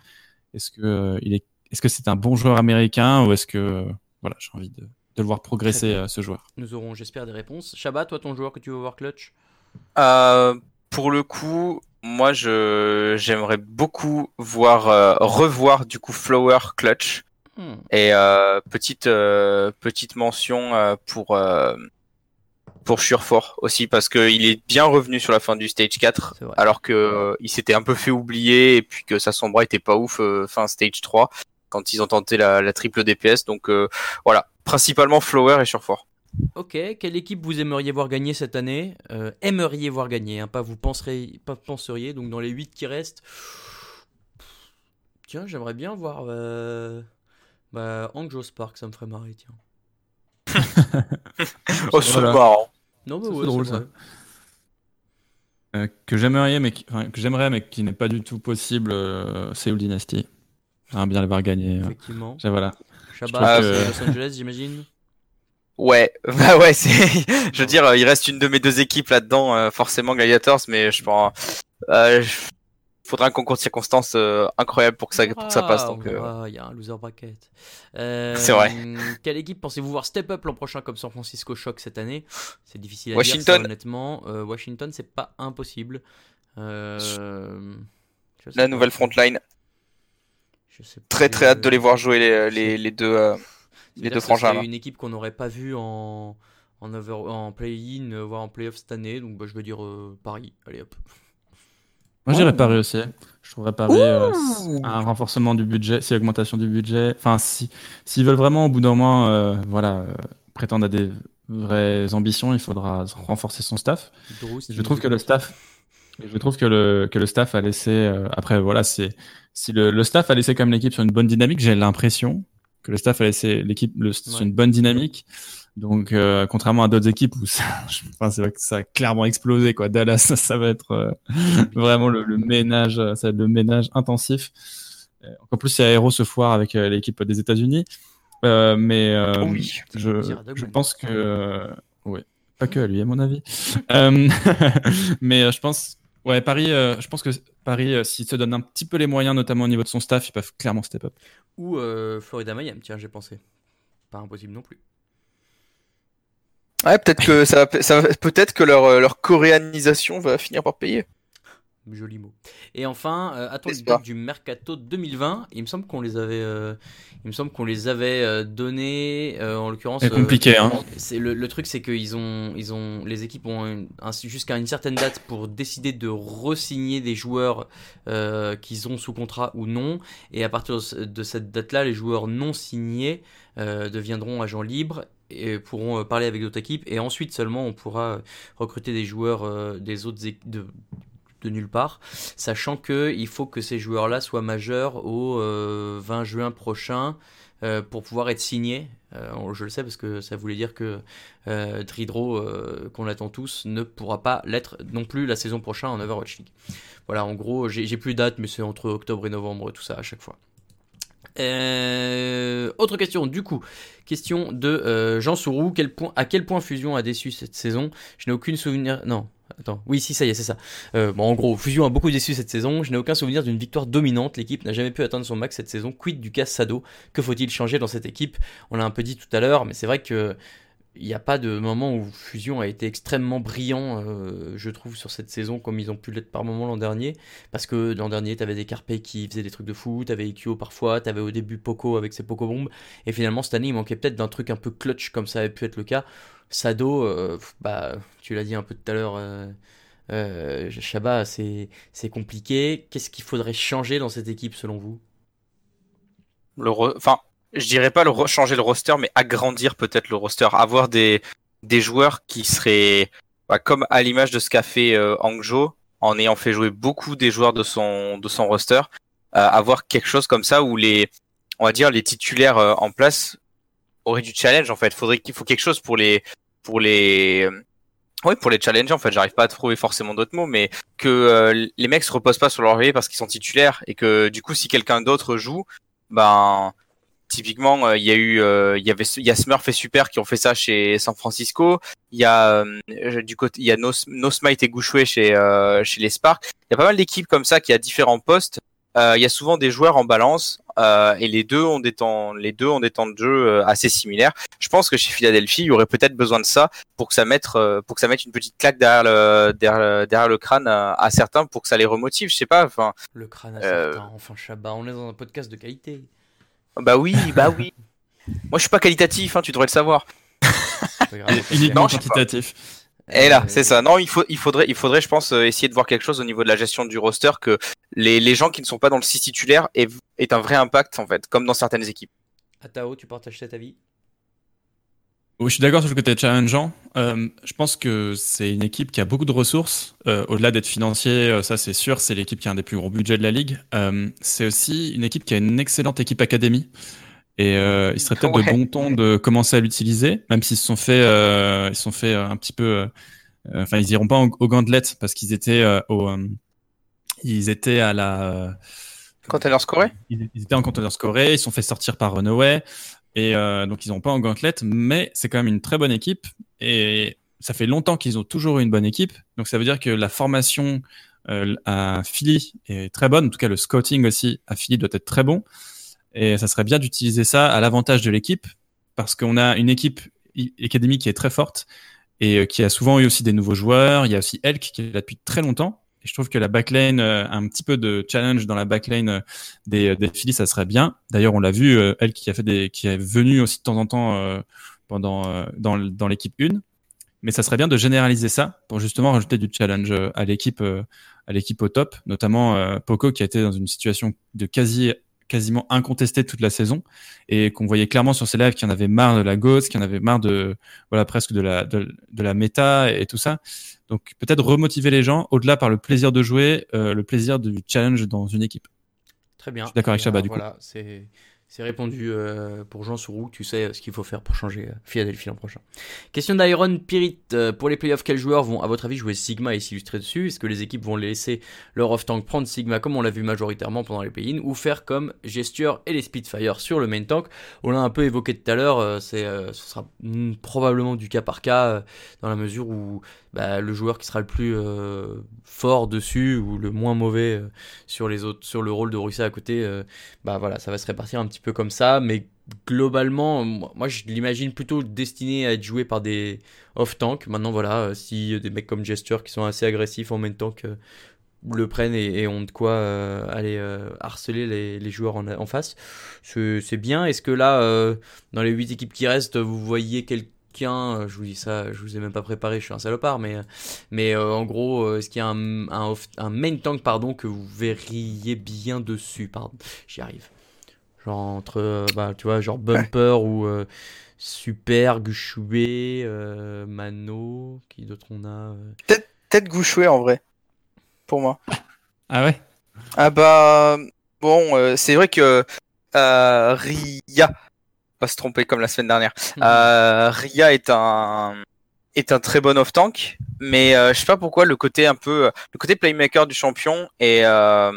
Est-ce que euh, il est, est-ce que c'est un bon joueur américain ou est-ce que euh, voilà, j'ai envie de, de le voir progresser euh, ce joueur. Nous aurons, j'espère, des réponses. Shabba, toi, ton joueur que tu veux voir clutch? Euh, pour le coup, moi, je j'aimerais beaucoup voir euh, revoir du coup Flower Clutch Hmm. et euh, petite euh, petite mention euh, pour euh, pour Surefort aussi parce que il est bien revenu sur la fin du stage 4 C'est vrai. alors que euh, il s'était un peu fait oublier et puis que sa sombra était pas ouf euh, fin stage 3 quand ils ont tenté la, la triple DPS donc euh, voilà principalement Flower et Surefort. Ok, quelle équipe vous aimeriez voir gagner cette année? Euh, Aimeriez voir gagner, hein, pas vous penserez, pas penseriez. Donc dans les 8 qui restent, tiens, j'aimerais bien voir euh... bah, Angel Spark, ça me ferait marrer, tiens. Oh c'est Voilà. marrant. Non, bah c'est ouais, drôle, c'est ça. Euh, que j'aimerais mais qui, enfin, que j'aimerais mais qui n'est pas du tout possible, euh, Seoul Dynasty. J'aimerais bien les voir gagner. euh. Effectivement. Voilà. Shabba, trouve c'est que- Los Angeles, j'imagine. Ouais, bah ouais, c'est. je veux dire, il reste une de mes deux équipes là-dedans, euh, forcément Gladiators, mais je pense. Euh, faudra un concours de circonstances euh, incroyable pour que ça, pour que ça passe. Ah, euh, ah, il y a un loser bracket. C'est vrai. Quelle équipe pensez-vous voir step up l'an prochain comme San Francisco Shock cette année? C'est difficile à Washington. dire, ça, honnêtement. Washington, c'est pas impossible. La nouvelle frontline. Je sais Très très hâte de les voir jouer les, les, les deux. Les deux frangins, serait là. une équipe qu'on n'aurait pas vue en, en, over- en play-in, euh, voire en play-off cette année. Donc bah, je vais dire euh, Paris. Allez hop. Moi, j'irais Paris aussi. Je trouverais Paris euh, un renforcement du budget, c'est l'augmentation du budget. Enfin, si s'ils veulent vraiment au bout d'un moment, euh, voilà, euh, prétendre à des vraies ambitions, il faudra renforcer son staff. Si Je trouve que le staff, je trouve que le que le staff a laissé. euh, après, voilà, c'est si le, le staff a laissé quand même l'équipe sur une bonne dynamique. J'ai l'impression que le staff a laissé l'équipe le- sur Ouais. une bonne dynamique. Donc, euh, contrairement à d'autres équipes où ça, je- enfin, c'est vrai que ça a clairement explosé, quoi. Dallas, ça, ça va être euh, vraiment le, le ménage, euh, ça va être le ménage intensif. En plus, c'est Aéro ce foire avec euh, l'équipe des États-Unis. Euh, mais euh, Oh oui. je, pense que, euh, ouais, pas que à lui, à mon avis. Euh, mais euh, je pense, ouais, Paris, euh, je pense que Paris, euh, s'il se donne un petit peu les moyens, notamment au niveau de son staff, ils peuvent clairement step up. Ou euh, Florida Miami, tiens, j'ai pensé. Pas impossible non plus. Ouais, peut-être que ça, va- ça peut-être que leur, leur coréanisation va finir par payer. Joli mot. Et enfin, euh, attends les dates du mercato 2020. Il me semble qu'on les avait, euh, il me semble qu'on les avait euh, données. euh, en l'occurrence, C'est euh, compliqué, hein. c'est le, le truc, c'est qu'ils ont, ils ont, les équipes ont un- jusqu'à une certaine date pour décider de re-signer des joueurs euh, qu'ils ont sous contrat ou non. Et à partir de ce- de cette date-là, les joueurs non signés euh, deviendront agents libres et pourront euh, parler avec d'autres équipes. Et ensuite seulement, on pourra euh, recruter des joueurs euh, des autres équipes de de nulle part, sachant que il faut que ces joueurs-là soient majeurs au euh, 20 juin prochain euh, pour pouvoir être signés. Euh, je le sais parce que ça voulait dire que euh, Tridro, euh, qu'on attend tous, ne pourra pas l'être non plus la saison prochaine en Overwatch League. Voilà, en gros, j'ai plus de date, mais c'est entre octobre et novembre, tout ça à chaque fois. Euh, autre question, du coup, question de euh, Jean Sourou. À quel point Fusion a déçu cette saison? Je n'ai aucune souvenir. Non, attends. Oui, si, ça y est, c'est ça. Euh, bon, en gros, Fusion a beaucoup déçu cette saison. Je n'ai aucun souvenir d'une victoire dominante. L'équipe n'a jamais pu atteindre son max cette saison. Quid du cas Sado? Que faut-il changer dans cette équipe? On l'a un peu dit tout à l'heure, mais c'est vrai que il n'y a pas de moment où Fusion a été extrêmement brillant, euh, je trouve, sur cette saison, comme ils ont pu l'être par moment l'an dernier. Parce que l'an dernier, tu avais des Carpe qui faisaient des trucs de fou, tu avais Ikyo parfois, tu avais au début Poco avec ses Poco bombes. Et finalement, cette année, il manquait peut-être d'un truc un peu clutch, comme ça avait pu être le cas. Sado, euh, bah, tu l'as dit un peu tout à l'heure, euh, euh, Shabba, c'est c'est compliqué. Qu'est-ce qu'il faudrait changer dans cette équipe selon vous? Le re- Enfin, je dirais pas le changer le roster, mais agrandir peut-être le roster. Avoir des, des joueurs qui seraient bah, comme à l'image de ce qu'a fait euh, Hangzhou, en ayant fait jouer beaucoup des joueurs de son, de son roster. euh, avoir quelque chose comme ça où les, on va dire, les titulaires euh, en place auraient du challenge en fait. Faudrait qu'il faut quelque chose pour les, pour les, oui, pour les challenger en fait. J'arrive pas à trouver forcément d'autres mots, mais que euh, les mecs se reposent pas sur leur laurier parce qu'ils sont titulaires et que du coup, si quelqu'un d'autre joue, ben typiquement, euh, il y a eu, euh, il y avait, il y a Smurf et Super qui ont fait ça chez San Francisco. Il y a euh, du côté, il y a No, Smite et Gouchoué chez chez les Sparks. Il y a pas mal d'équipes comme ça qui a différents postes. Il y a souvent des joueurs en balance euh, et les deux ont des temps, les deux ont des temps de jeu euh, assez similaires. Je pense que chez Philadelphie, il y aurait peut-être besoin de ça pour que ça mette, euh, pour que ça mette une petite claque derrière le, derrière, le- derrière le crâne à, à certains pour que ça les remotive. Je sais pas. Enfin, Le crâne à Euh. certains, enfin Shabba, on est dans un podcast de qualité. bah oui, bah oui. Moi, je suis pas qualitatif, hein, tu devrais le savoir. Grave, Uniquement quantitatif. Et là, Euh, c'est ça. Non, il faut, il faudrait, il faudrait, je pense, euh, essayer de voir quelque chose au niveau de la gestion du roster que les, les gens qui ne sont pas dans le 6 titulaire aient, aient un vrai impact en fait, comme dans certaines équipes. Atao, tu partages cet avis? Oui, je suis d'accord sur le côté challengeant. Euh, je pense que c'est une équipe qui a beaucoup de ressources. Euh, Au-delà d'être financier, euh, ça c'est sûr, c'est l'équipe qui a un des plus gros budgets de la ligue. Euh, c'est aussi une équipe qui a une excellente équipe académie. Et euh, il serait peut-être Ouais. de bon ton de commencer à l'utiliser, même s'ils se sont fait, euh, ils se sont fait euh, un petit peu. euh, euh, Enfin, ils iront pas au, au gantelet parce qu'ils étaient au, euh, ils étaient à la. euh, Container scoré? ils, ils étaient en conteneur scoré, ils se sont fait sortir par Runaway. Et euh, donc, ils n'ont pas en gantelet, mais c'est quand même une très bonne équipe. Et ça fait longtemps qu'ils ont toujours eu une bonne équipe. Donc, ça veut dire que la formation euh, à Philly est très bonne. En tout cas, le scouting aussi à Philly doit être très bon. Et ça serait bien d'utiliser ça à l'avantage de l'équipe parce qu'on a une équipe académie qui est très forte et euh, qui a souvent eu aussi des nouveaux joueurs. Il y a aussi Elk qui est là depuis très longtemps. Et je trouve que la backline, euh, un petit peu de challenge dans la backline euh, des, des Phillies, ça serait bien. D'ailleurs, on l'a vu, Elk qui a fait des, qui est venu aussi de temps en temps pendant dans, dans l'équipe 1. Mais ça serait bien de généraliser ça pour justement rajouter du challenge à l'équipe à l'équipe au top, notamment Poco qui a été dans une situation de quasi quasiment incontestée toute la saison et qu'on voyait clairement sur ses lives qu'il en avait marre de la ghost, qu'il en avait marre de voilà presque de la de, de la méta et tout ça. Donc peut-être remotiver les gens au-delà par le plaisir de jouer, euh, le plaisir du challenge dans une équipe. Très bien. Je suis d'accord avec Eh Chabat, ben, du coup. voilà, c'est c'est répondu euh, pour Jean Sourou. Tu sais ce qu'il faut faire pour changer euh, Philadelphie l'an prochain. Question d'Iron Pirit. euh, pour les playoffs, quels joueurs vont, à votre avis, jouer Sigma et s'illustrer dessus? Est-ce que les équipes vont laisser leur off-tank prendre Sigma comme on l'a vu majoritairement pendant les play-in ou faire comme Gesture et les Spitfire sur le main tank? On l'a un peu évoqué tout à l'heure. euh, c'est, euh, ce sera mm, probablement du cas par cas euh, dans la mesure où bah, le joueur qui sera le plus euh, fort dessus ou le moins mauvais euh, sur les autres, sur le rôle de Russa à côté, euh, bah voilà, ça va se répartir un petit peu comme ça, mais globalement, moi je l'imagine plutôt destiné à être joué par des off-tank. Maintenant, voilà, euh, si des mecs comme Gesture qui sont assez agressifs en même temps que le prennent et, ont de quoi euh, aller euh, harceler les, les joueurs en, en face, c'est bien. Est-ce que là, euh, dans les 8 équipes qui restent, vous voyez euh, je vous dis ça, je vous ai même pas préparé, je suis un salopard, mais, mais euh, en gros, euh, est-ce qu'il y a un, un, off- un main tank pardon, que vous verriez bien dessus Pardon, j'y arrive. Genre entre, euh, bah, tu vois, genre Bumper ou euh, Super, Gushue, euh, Mano, qui d'autre on a euh, Peut-être Gouchoué en vrai. Pour moi. Ah ouais? Ah bah bon, euh, c'est vrai que euh, Ria, pas se tromper comme la semaine dernière. Euh, Ria est un est un très bon off tank, mais euh, je sais pas pourquoi le côté un peu le côté playmaker du champion et euh,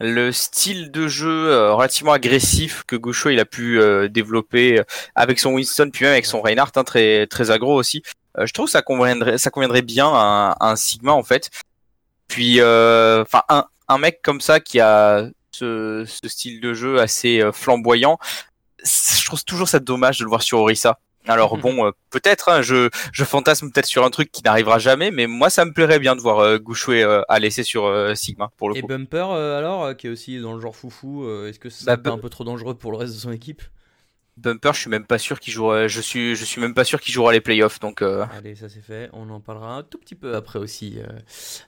le style de jeu euh, relativement agressif que Gaucho il a pu euh, développer euh, avec son Winston puis même avec son Reinhardt hein, très très aggro aussi. Je trouve que ça conviendrait ça conviendrait bien à, un- à un Sigma en fait. Puis euh, enfin un un mec comme ça qui a ce, ce style de jeu assez flamboyant, je trouve toujours ça dommage de le voir sur Orisa. Alors bon, euh, peut-être, hein, je, je fantasme peut-être sur un truc qui n'arrivera jamais, mais moi ça me plairait bien de voir euh, Gouchoué euh, à laisser sur euh, Sigma pour le Et coup. Bumper euh, alors, qui est aussi dans le genre foufou, euh, est-ce que c'est Bah, un peu trop dangereux pour le reste de son équipe? Bumper, je suis même pas sûr qu'il jouera, je suis, je suis même pas sûr qu'il jouera les playoffs, donc euh, Allez, ça c'est fait. On en parlera un tout petit peu après aussi euh,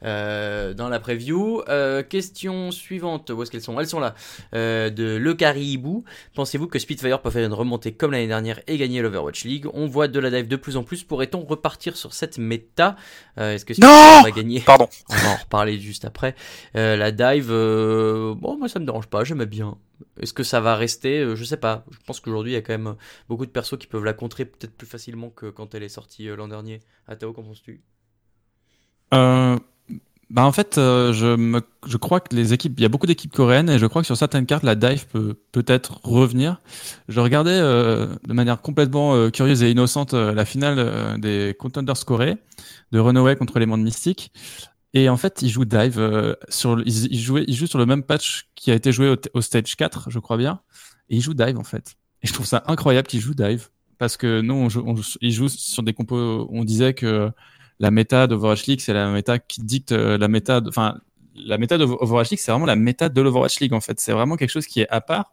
euh, dans la preview. Euh, question suivante. Où est-ce qu'elles sont? Elles sont là. De Le Caribou. Pensez-vous que Spitfire peut faire une remontée comme l'année dernière et gagner l'Overwatch League? On voit de la dive de plus en plus. Pourrait-on repartir sur cette méta? Est-ce que Spitfire Non va gagner? Pardon. On va en reparler juste après. La dive, bon, moi ça me dérange pas, j'aimais bien. Est-ce que ça va rester? Euh, Je sais pas. Je pense qu'aujourd'hui il y a quand même beaucoup de persos qui peuvent la contrer peut-être plus facilement que quand elle est sortie euh, l'an dernier. Atao, qu'en penses-tu? Euh, bah en fait, euh, je, me, je crois que les équipes, il y a beaucoup d'équipes coréennes et je crois que sur certaines cartes, la dive peut peut-être revenir. Je regardais euh, de manière complètement euh, curieuse et innocente euh, la finale euh, des Contenders Corée de Runaway contre les mondes mystiques. Et en fait, ils jouent dive euh, sur, ils, ils jouaient, ils jouent sur le même patch qui a été joué au, au stage 4, je crois bien. Et ils jouent dive en fait. Et je trouve ça incroyable qu'ils jouent dive parce que nous, on joue, on joue- ils jouent sur des compos. On disait que la méta d'Overwatch League, c'est la méta qui dicte euh, la méta. Enfin, la méta d'Overwatch League, c'est vraiment la méta de l'Overwatch League en fait. C'est vraiment quelque chose qui est à part.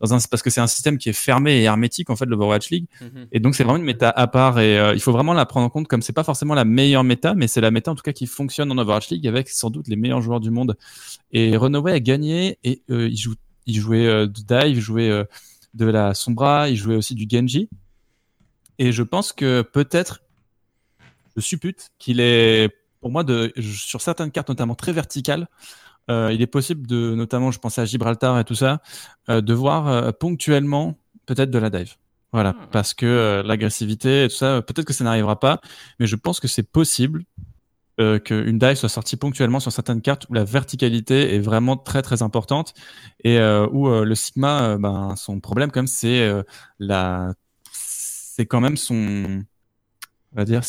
Dans un, parce que c'est un système qui est fermé et hermétique en fait l'Overwatch League. Et donc c'est vraiment une méta à part et euh, il faut vraiment la prendre en compte comme c'est pas forcément la meilleure méta mais c'est la méta en tout cas qui fonctionne en Overwatch League avec sans doute les meilleurs joueurs du monde. Et Runaway a gagné et euh, il, joue, il jouait euh, du dive il jouait de la Sombra il jouait aussi du Genji. Et je pense que peut-être je suppute qu'il est pour moi de sur certaines cartes notamment très verticales euh, il est possible de notamment je pensais à Gibraltar et tout ça euh, de voir euh, ponctuellement peut-être de la dive voilà, Hmm. parce que l'agressivité et tout ça, peut-être que ça n'arrivera pas, mais je pense que c'est possible qu'une dive soit sortie ponctuellement sur certaines cartes où la verticalité est vraiment très très importante et où le Sigma, ben, son problème quand même, c'est la, c'est quand même son, on va dire,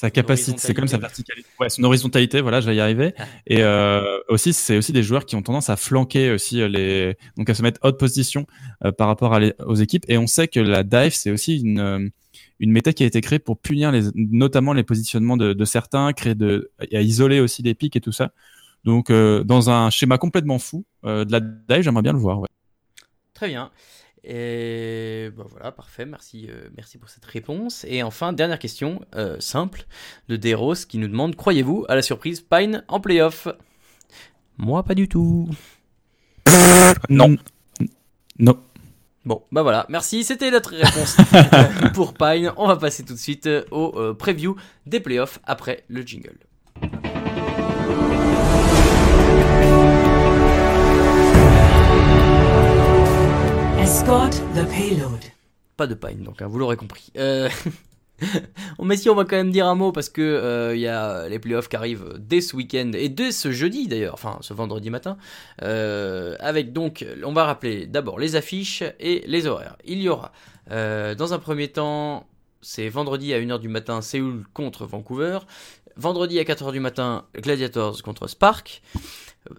sa capacité, c'est comme sa verticalité, ouais, son horizontalité, voilà, je vais y arriver. Et euh, aussi, c'est aussi des joueurs qui ont tendance à flanquer aussi euh, les, donc à se mettre haute position euh, par rapport à les- aux équipes. Et on sait que la dive, c'est aussi une une méthode qui a été créée pour punir les, notamment les positionnements de, de certains, créer de, et à isoler aussi les pics et tout ça. Donc, euh, dans un schéma complètement fou de la dive, j'aimerais bien le voir. Ouais. Très bien. Et bah voilà, parfait, merci, euh, merci pour cette réponse. Et enfin, dernière question, euh, simple, de Deros qui nous demande Croyez-vous à la surprise Pine en playoff? Moi, pas du tout. Non. Non. Bon, bah voilà, merci, c'était notre réponse pour Pine. On va passer tout de suite euh, au euh, preview des playoffs après le jingle. The payload. Pas de Pine, donc, hein, vous l'aurez compris. Euh... Mais si on va quand même dire un mot parce que euh, il y a les playoffs qui arrivent dès ce week-end et dès ce jeudi d'ailleurs, enfin ce vendredi matin, euh, avec donc, on va rappeler d'abord les affiches et les horaires. Il y aura euh, dans un premier temps, c'est vendredi à 1h du matin, Séoul contre Vancouver. Vendredi à 4h du matin, Gladiators contre Spark.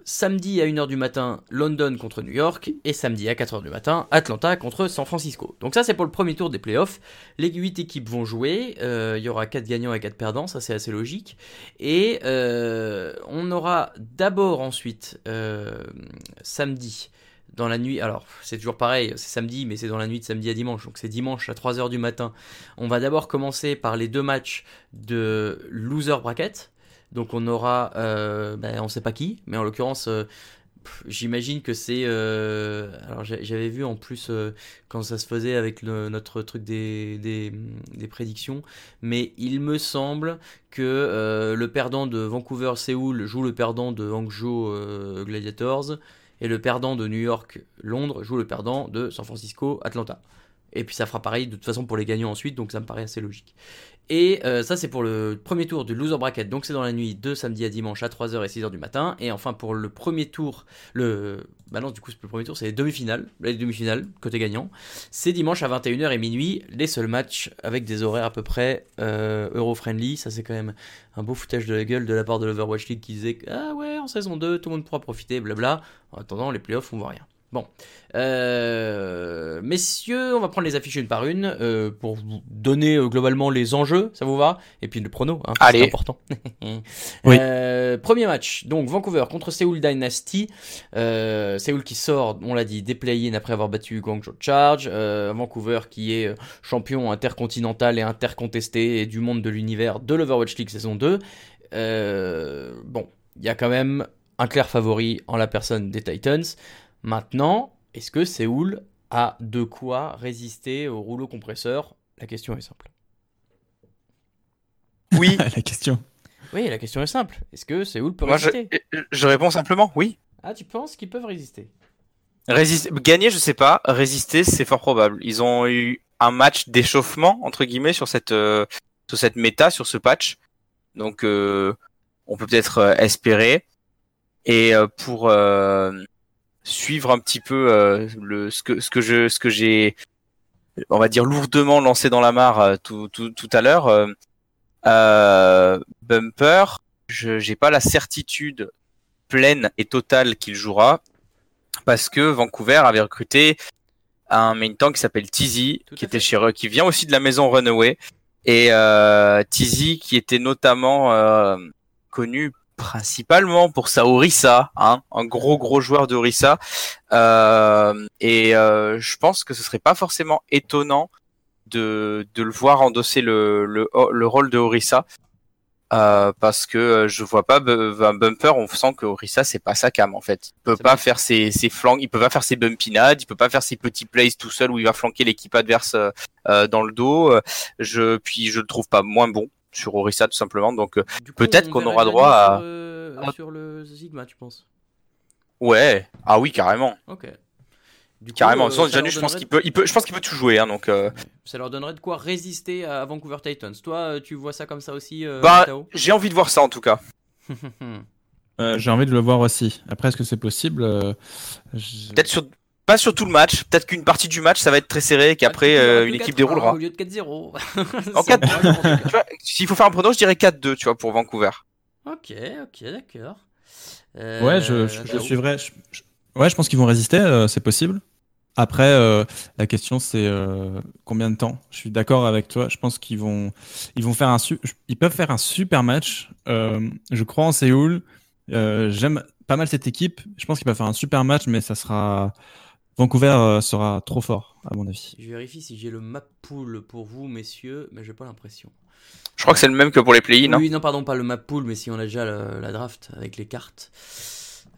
Samedi à 1h du matin, London contre New York. Et samedi à 4h du matin, Atlanta contre San Francisco. Donc ça c'est pour le premier tour des playoffs. Les 8 équipes vont jouer. Euh, il y aura 4 gagnants et 4 perdants, ça c'est assez logique. Et euh, on aura d'abord ensuite, euh, samedi, dans la nuit, alors c'est toujours pareil, c'est samedi, mais c'est dans la nuit de samedi à dimanche, donc c'est dimanche à 3h du matin. On va d'abord commencer par les deux matchs de loser bracket. Donc on aura, euh, ben, on sait pas qui, mais en l'occurrence, euh, j'imagine que c'est. euh, alors j'avais vu en plus euh, quand ça se faisait avec notre truc des, des, prédictions, mais il me semble que le perdant de Vancouver-Séoul joue le perdant de Hangzhou Gladiators, et le perdant de New York-Londres joue le perdant de San Francisco-Atlanta. Et puis ça fera pareil de toute façon pour les gagnants ensuite, donc ça me paraît assez logique. Et euh, ça, c'est pour le premier tour du loser bracket. Donc, c'est dans la nuit de samedi à dimanche à 3h et 6h du matin. Et enfin, pour le premier tour, le. Bah non, du coup, c'est le premier tour, c'est les demi-finales. Les demi-finales, côté gagnant. C'est dimanche à 21h et minuit. Les seuls matchs avec des horaires à peu près euh, euro-friendly. Ça, c'est quand même un beau foutage de la gueule de la part de l'Overwatch League qui disait Ah ouais, en saison 2, tout le monde pourra profiter, blabla. En attendant, les playoffs, on voit rien. Bon. Euh, messieurs, on va prendre les affiches une par une euh, pour vous donner euh, globalement les enjeux, ça vous va? Et puis le prono, hein, Allez. c'est important. Oui. Euh, premier match, donc Vancouver contre Seoul Dynasty. Euh, Séoul qui sort, on l'a dit, des play-in après avoir battu Guangzhou Charge. Euh, Vancouver qui est champion intercontinental et intercontesté et du monde de l'univers de l'Overwatch League saison 2. Euh, bon, il y a quand même un clair favori en la personne des Titans. Maintenant, est-ce que Séoul a de quoi résister au rouleau compresseur? La question est simple. Oui. la question. Oui, la question est simple. Est-ce que Séoul peut Moi, je, résister? je réponds simplement oui. Ah, tu penses qu'ils peuvent résister? Résister, gagner, je sais pas. Résister, c'est fort probable. Ils ont eu un match d'échauffement entre guillemets sur cette euh, sur cette méta, sur ce patch. Donc, euh, on peut peut-être euh, espérer. Et euh, pour euh, suivre un petit peu euh, le ce que ce que je ce que j'ai on va dire lourdement lancé dans la mare euh, tout tout tout à l'heure. euh, euh, Bumper, je j'ai pas la certitude pleine et totale qu'il jouera parce que Vancouver avait recruté un main tank qui s'appelle à qui était chez eux, qui vient aussi de la maison Runaway, et euh, Tizi qui était notamment euh, connu principalement pour sa Orisa, hein, un gros gros joueur de Orisa, euh, et euh, je pense que ce serait pas forcément étonnant de, de le voir endosser le, le, le rôle de Orisa. Euh, parce que euh, je vois pas un bumper, on sent que Orisa c'est pas sa cam en fait. Il peut pas vrai. faire ses, ses flancs, il peut pas faire ses bumpinades, il peut pas faire ses petits plays tout seul où il va flanquer l'équipe adverse euh, dans le dos. Je puis je le trouve pas moins bon sur Orisa tout simplement. Donc euh, Peut-être on qu'on aura droit à- Sur, euh, Ah. sur le Sigma, tu penses? Ouais, ah oui carrément, Ok. Du coup, carrément. euh, Sans ça Janu, leur je pense qu'il peut, il peut, je pense qu'il peut tout jouer. Hein, donc euh, Ça leur donnerait de quoi résister à Vancouver Titans. Toi, tu vois ça comme ça aussi, euh, bah j'ai envie de voir ça en tout cas. Euh, J'ai envie de le voir aussi. Après, est-ce que c'est possible Euh, je- Peut-être sur pas sur tout le match. Peut-être qu'une partie du match, ça va être très serré et qu'après, euh, une équipe déroulera. Au lieu de 4-0. En 4 tu vois, S'il faut faire un prono, je dirais 4-2, tu vois, pour Vancouver. Ok, ok, d'accord. Ouais, je, je, je suivrai. je- je- ouais, je pense qu'ils vont résister, euh, c'est possible. Après, euh, la question c'est euh, combien de temps? Je suis d'accord avec toi. Je pense qu'ils vont, ils vont faire un, su- ils peuvent faire un super match. Euh, je crois en Séoul. Euh, J'aime pas mal cette équipe. Je pense qu'ils peuvent faire un super match, mais ça sera Vancouver euh, sera trop fort à mon avis. Je vérifie si j'ai le map pool pour vous, messieurs, mais j'ai pas l'impression. Je crois que c'est le même que pour les play-in. hein. Oui, non, pardon, pas le map pool, mais si on a déjà le- la draft avec les cartes.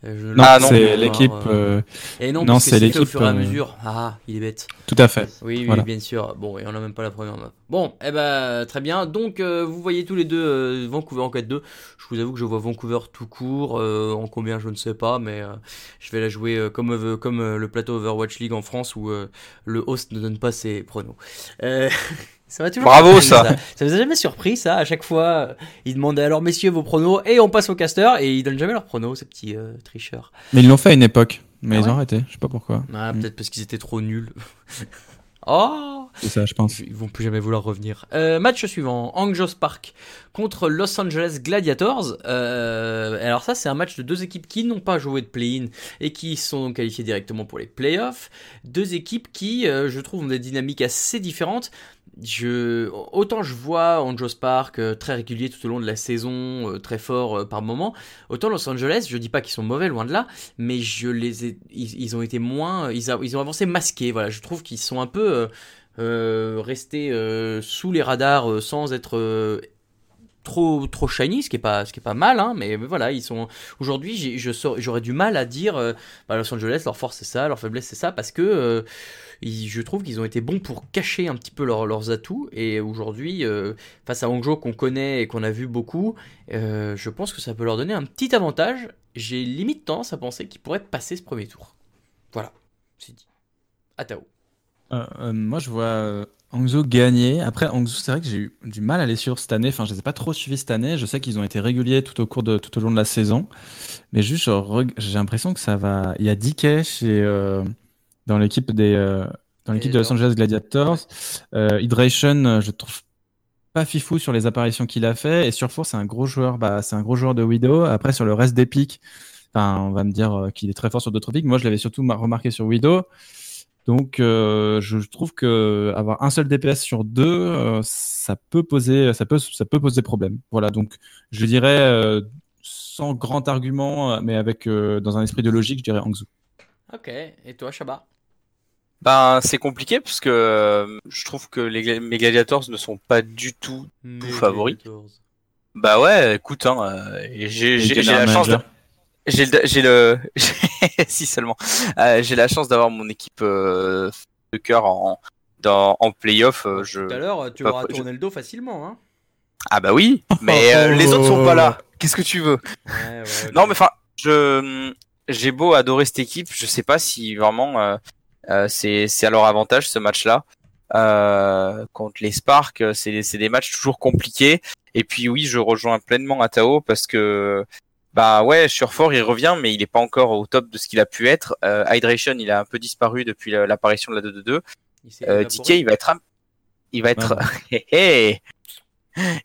Je Non, Ah, non. c'est l'équipe. euh, euh, Et non, non, c'est fait au l'équipe, fur et à euh, mesure. Ah, il est bête. tout à fait. Oui, oui, Voilà. bien sûr. Bon, et on a même pas la première map. Bon, eh ben, très bien. Donc, euh, vous voyez tous les deux euh, Vancouver en 4-2. Je vous avoue que je vois Vancouver tout court. en combien, je ne sais pas, mais je vais la jouer comme, comme le plateau Overwatch League en France où le host ne donne pas ses pronos. Ça toujours Bravo, surpris, ça. Ça vous a jamais surpris, ça À chaque fois, euh, ils demandaient alors, messieurs, vos pronos, et on passe au caster, et ils donnent jamais leurs pronos, ces petits euh, tricheurs. Mais ils l'ont fait à une époque, mais Ah ils ouais ont arrêté. Je sais pas pourquoi. Ah, Mm. peut-être parce qu'ils étaient trop nuls. oh C'est ça, je pense. ils vont plus jamais vouloir revenir. Euh, match suivant, Anjos Park contre Los Angeles Gladiators. Euh, alors ça, c'est un match de deux équipes qui n'ont pas joué de play-in et qui sont donc qualifiées directement pour les playoffs. Deux équipes qui, euh, je trouve, ont des dynamiques assez différentes. Autant je vois Anjos Park euh, très régulier tout au long de la saison, très fort par moment. Autant Los Angeles, je dis pas qu'ils sont mauvais, loin de là, mais ils, ont avancé masqués. Voilà, je trouve qu'ils sont un peu restés sous les radars sans être trop trop shiny, ce qui est pas ce qui est pas mal, hein, mais voilà, ils sont aujourd'hui, j'aurais du mal à dire euh, bah, Los Angeles, leur force c'est ça, leur faiblesse c'est ça, parce que euh, je trouve qu'ils ont été bons pour cacher un petit peu leurs- leurs atouts, et aujourd'hui, euh, face à Hangzhou qu'on connaît et qu'on a vu beaucoup, euh, je pense que ça peut leur donner un petit avantage. J'ai limite tendance à penser qu'ils pourraient passer ce premier tour. Voilà, c'est dit. À Tao. Euh, euh, moi, je vois euh, Hangzhou gagner. Après, Hangzhou, c'est vrai que j'ai eu du mal à les suivre cette année. Enfin, je les ai pas trop suivis cette année. Je sais qu'ils ont été réguliers tout au cours de tout au long de la saison, mais juste, j'ai l'impression que ça va. Il y a DK chez euh, dans l'équipe des euh, dans l'équipe de Los Angeles Gladiators. Euh, Hydration, je trouve pas fifou sur les apparitions qu'il a fait. Et Surfour, c'est un gros joueur. Bah, c'est un gros joueur de Widow. Après, sur le reste des pics, enfin, on va me dire qu'il est très fort sur d'autres pics. Moi, je l'avais surtout ma- remarqué sur Widow. Donc, euh, je trouve que avoir un seul DPS sur deux, euh, ça peut poser, ça peut, ça peut poser problème. Voilà. Donc, je dirais euh, sans grand argument, mais avec euh, dans un esprit de logique, je dirais Hangzhou. Ok, et toi, Shabba Ben, c'est compliqué parce que euh, je trouve que les, mes gladiators ne sont pas du tout favoris. Gladiators. Bah ouais, écoute, hein, euh, j'ai la chance de. J'ai le, j'ai le, si seulement, Euh, j'ai la chance d'avoir mon équipe euh, de cœur en, dans, en playoff. euh, je... Tout à l'heure, tu pas- auras je- tourné le dos facilement, hein Ah bah oui, mais euh, les autres sont pas là. Qu'est-ce que tu veux? Ouais, ouais. Non, mais enfin, je, j'ai beau adorer cette équipe, je sais pas si vraiment c'est, c'est à leur avantage ce match-là. Euh, contre les Sparks, c'est, c'est des matchs toujours compliqués. Et puis oui, je rejoins pleinement Atao parce que bah ouais, Surfort il revient, mais il est pas encore au top de ce qu'il a pu être. Euh, Hydration, il a un peu disparu depuis la- l'apparition de la 2-2-2. Il s'est Euh. DK, il va être, un- il va être,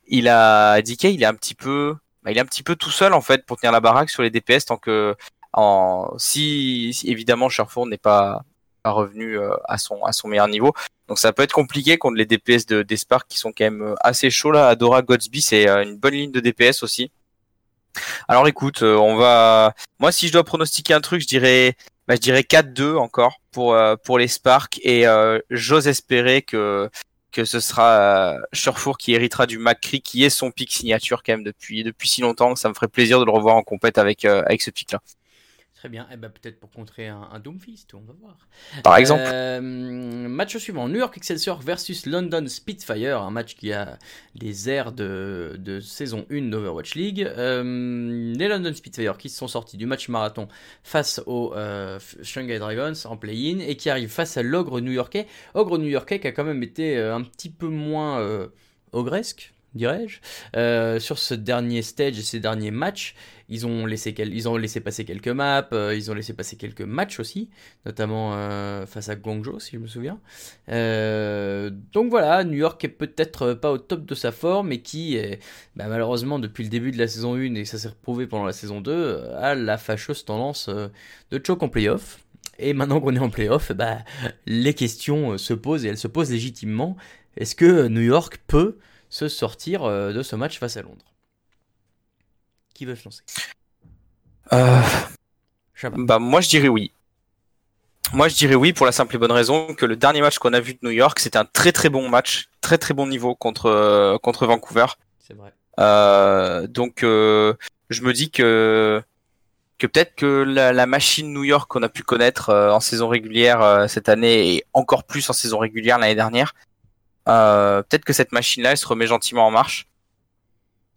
il a, DK, il est un petit peu, bah, il est un petit peu tout seul en fait pour tenir la baraque sur les DPS tant que, en, si, si, évidemment Sherfour n'est pas, pas revenu euh, à son, à son meilleur niveau. Donc ça peut être compliqué contre les DPS de des Sparks qui sont quand même euh, assez chauds là. Adora, Godsby, c'est euh, une bonne ligne de DPS aussi. Alors écoute, euh, on va, moi si je dois pronostiquer un truc, je dirais, bah, je dirais 4-2 encore pour euh, pour les Sparks et euh, j'ose espérer que que ce sera euh, qui héritera du McCree qui est son pic signature quand même depuis depuis si longtemps que ça me ferait plaisir de le revoir en compète avec avec ce pic là. Très bien, et ben peut-être pour contrer un, un Doomfist, on va voir. Par exemple. Euh, match suivant, New York Excelsior versus London Spitfire, un match qui a les airs de, de saison 1 d'Overwatch League. Euh, les London Spitfire qui se sont sortis du match marathon face aux euh, Shanghai Dragons en play-in et qui arrivent face à l'ogre new-yorkais. Ogre new-yorkais qui a quand même été un petit peu moins ogresque dirais-je, sur ce dernier stage et ces derniers matchs. Ils ont laissé quel- ils ont laissé passer quelques maps, euh, ils ont laissé passer quelques matchs aussi, notamment euh, face à Guangzhou si je me souviens. Euh, donc voilà, New York est peut-être pas au top de sa forme et qui bah, malheureusement depuis le début de la saison 1 et ça s'est reprouvé pendant la saison 2 euh, a la fâcheuse tendance de choke en playoff. Et maintenant qu'on est en playoff, bah, les questions se posent et elles se posent légitimement. Est-ce que New York peut se sortir de ce match face à Londres? Qui veut se lancer Euh, bah moi je dirais oui. Moi je dirais oui pour la simple et bonne raison que le dernier match qu'on a vu de New York, c'était un très très bon match, très très bon niveau contre euh, contre Vancouver. C'est vrai. Euh, donc euh, je me dis que que peut-être que la, la machine New York qu'on a pu connaître euh, en saison régulière cette année et encore plus en saison régulière l'année dernière, euh, peut-être que cette machine-là elle se remet gentiment en marche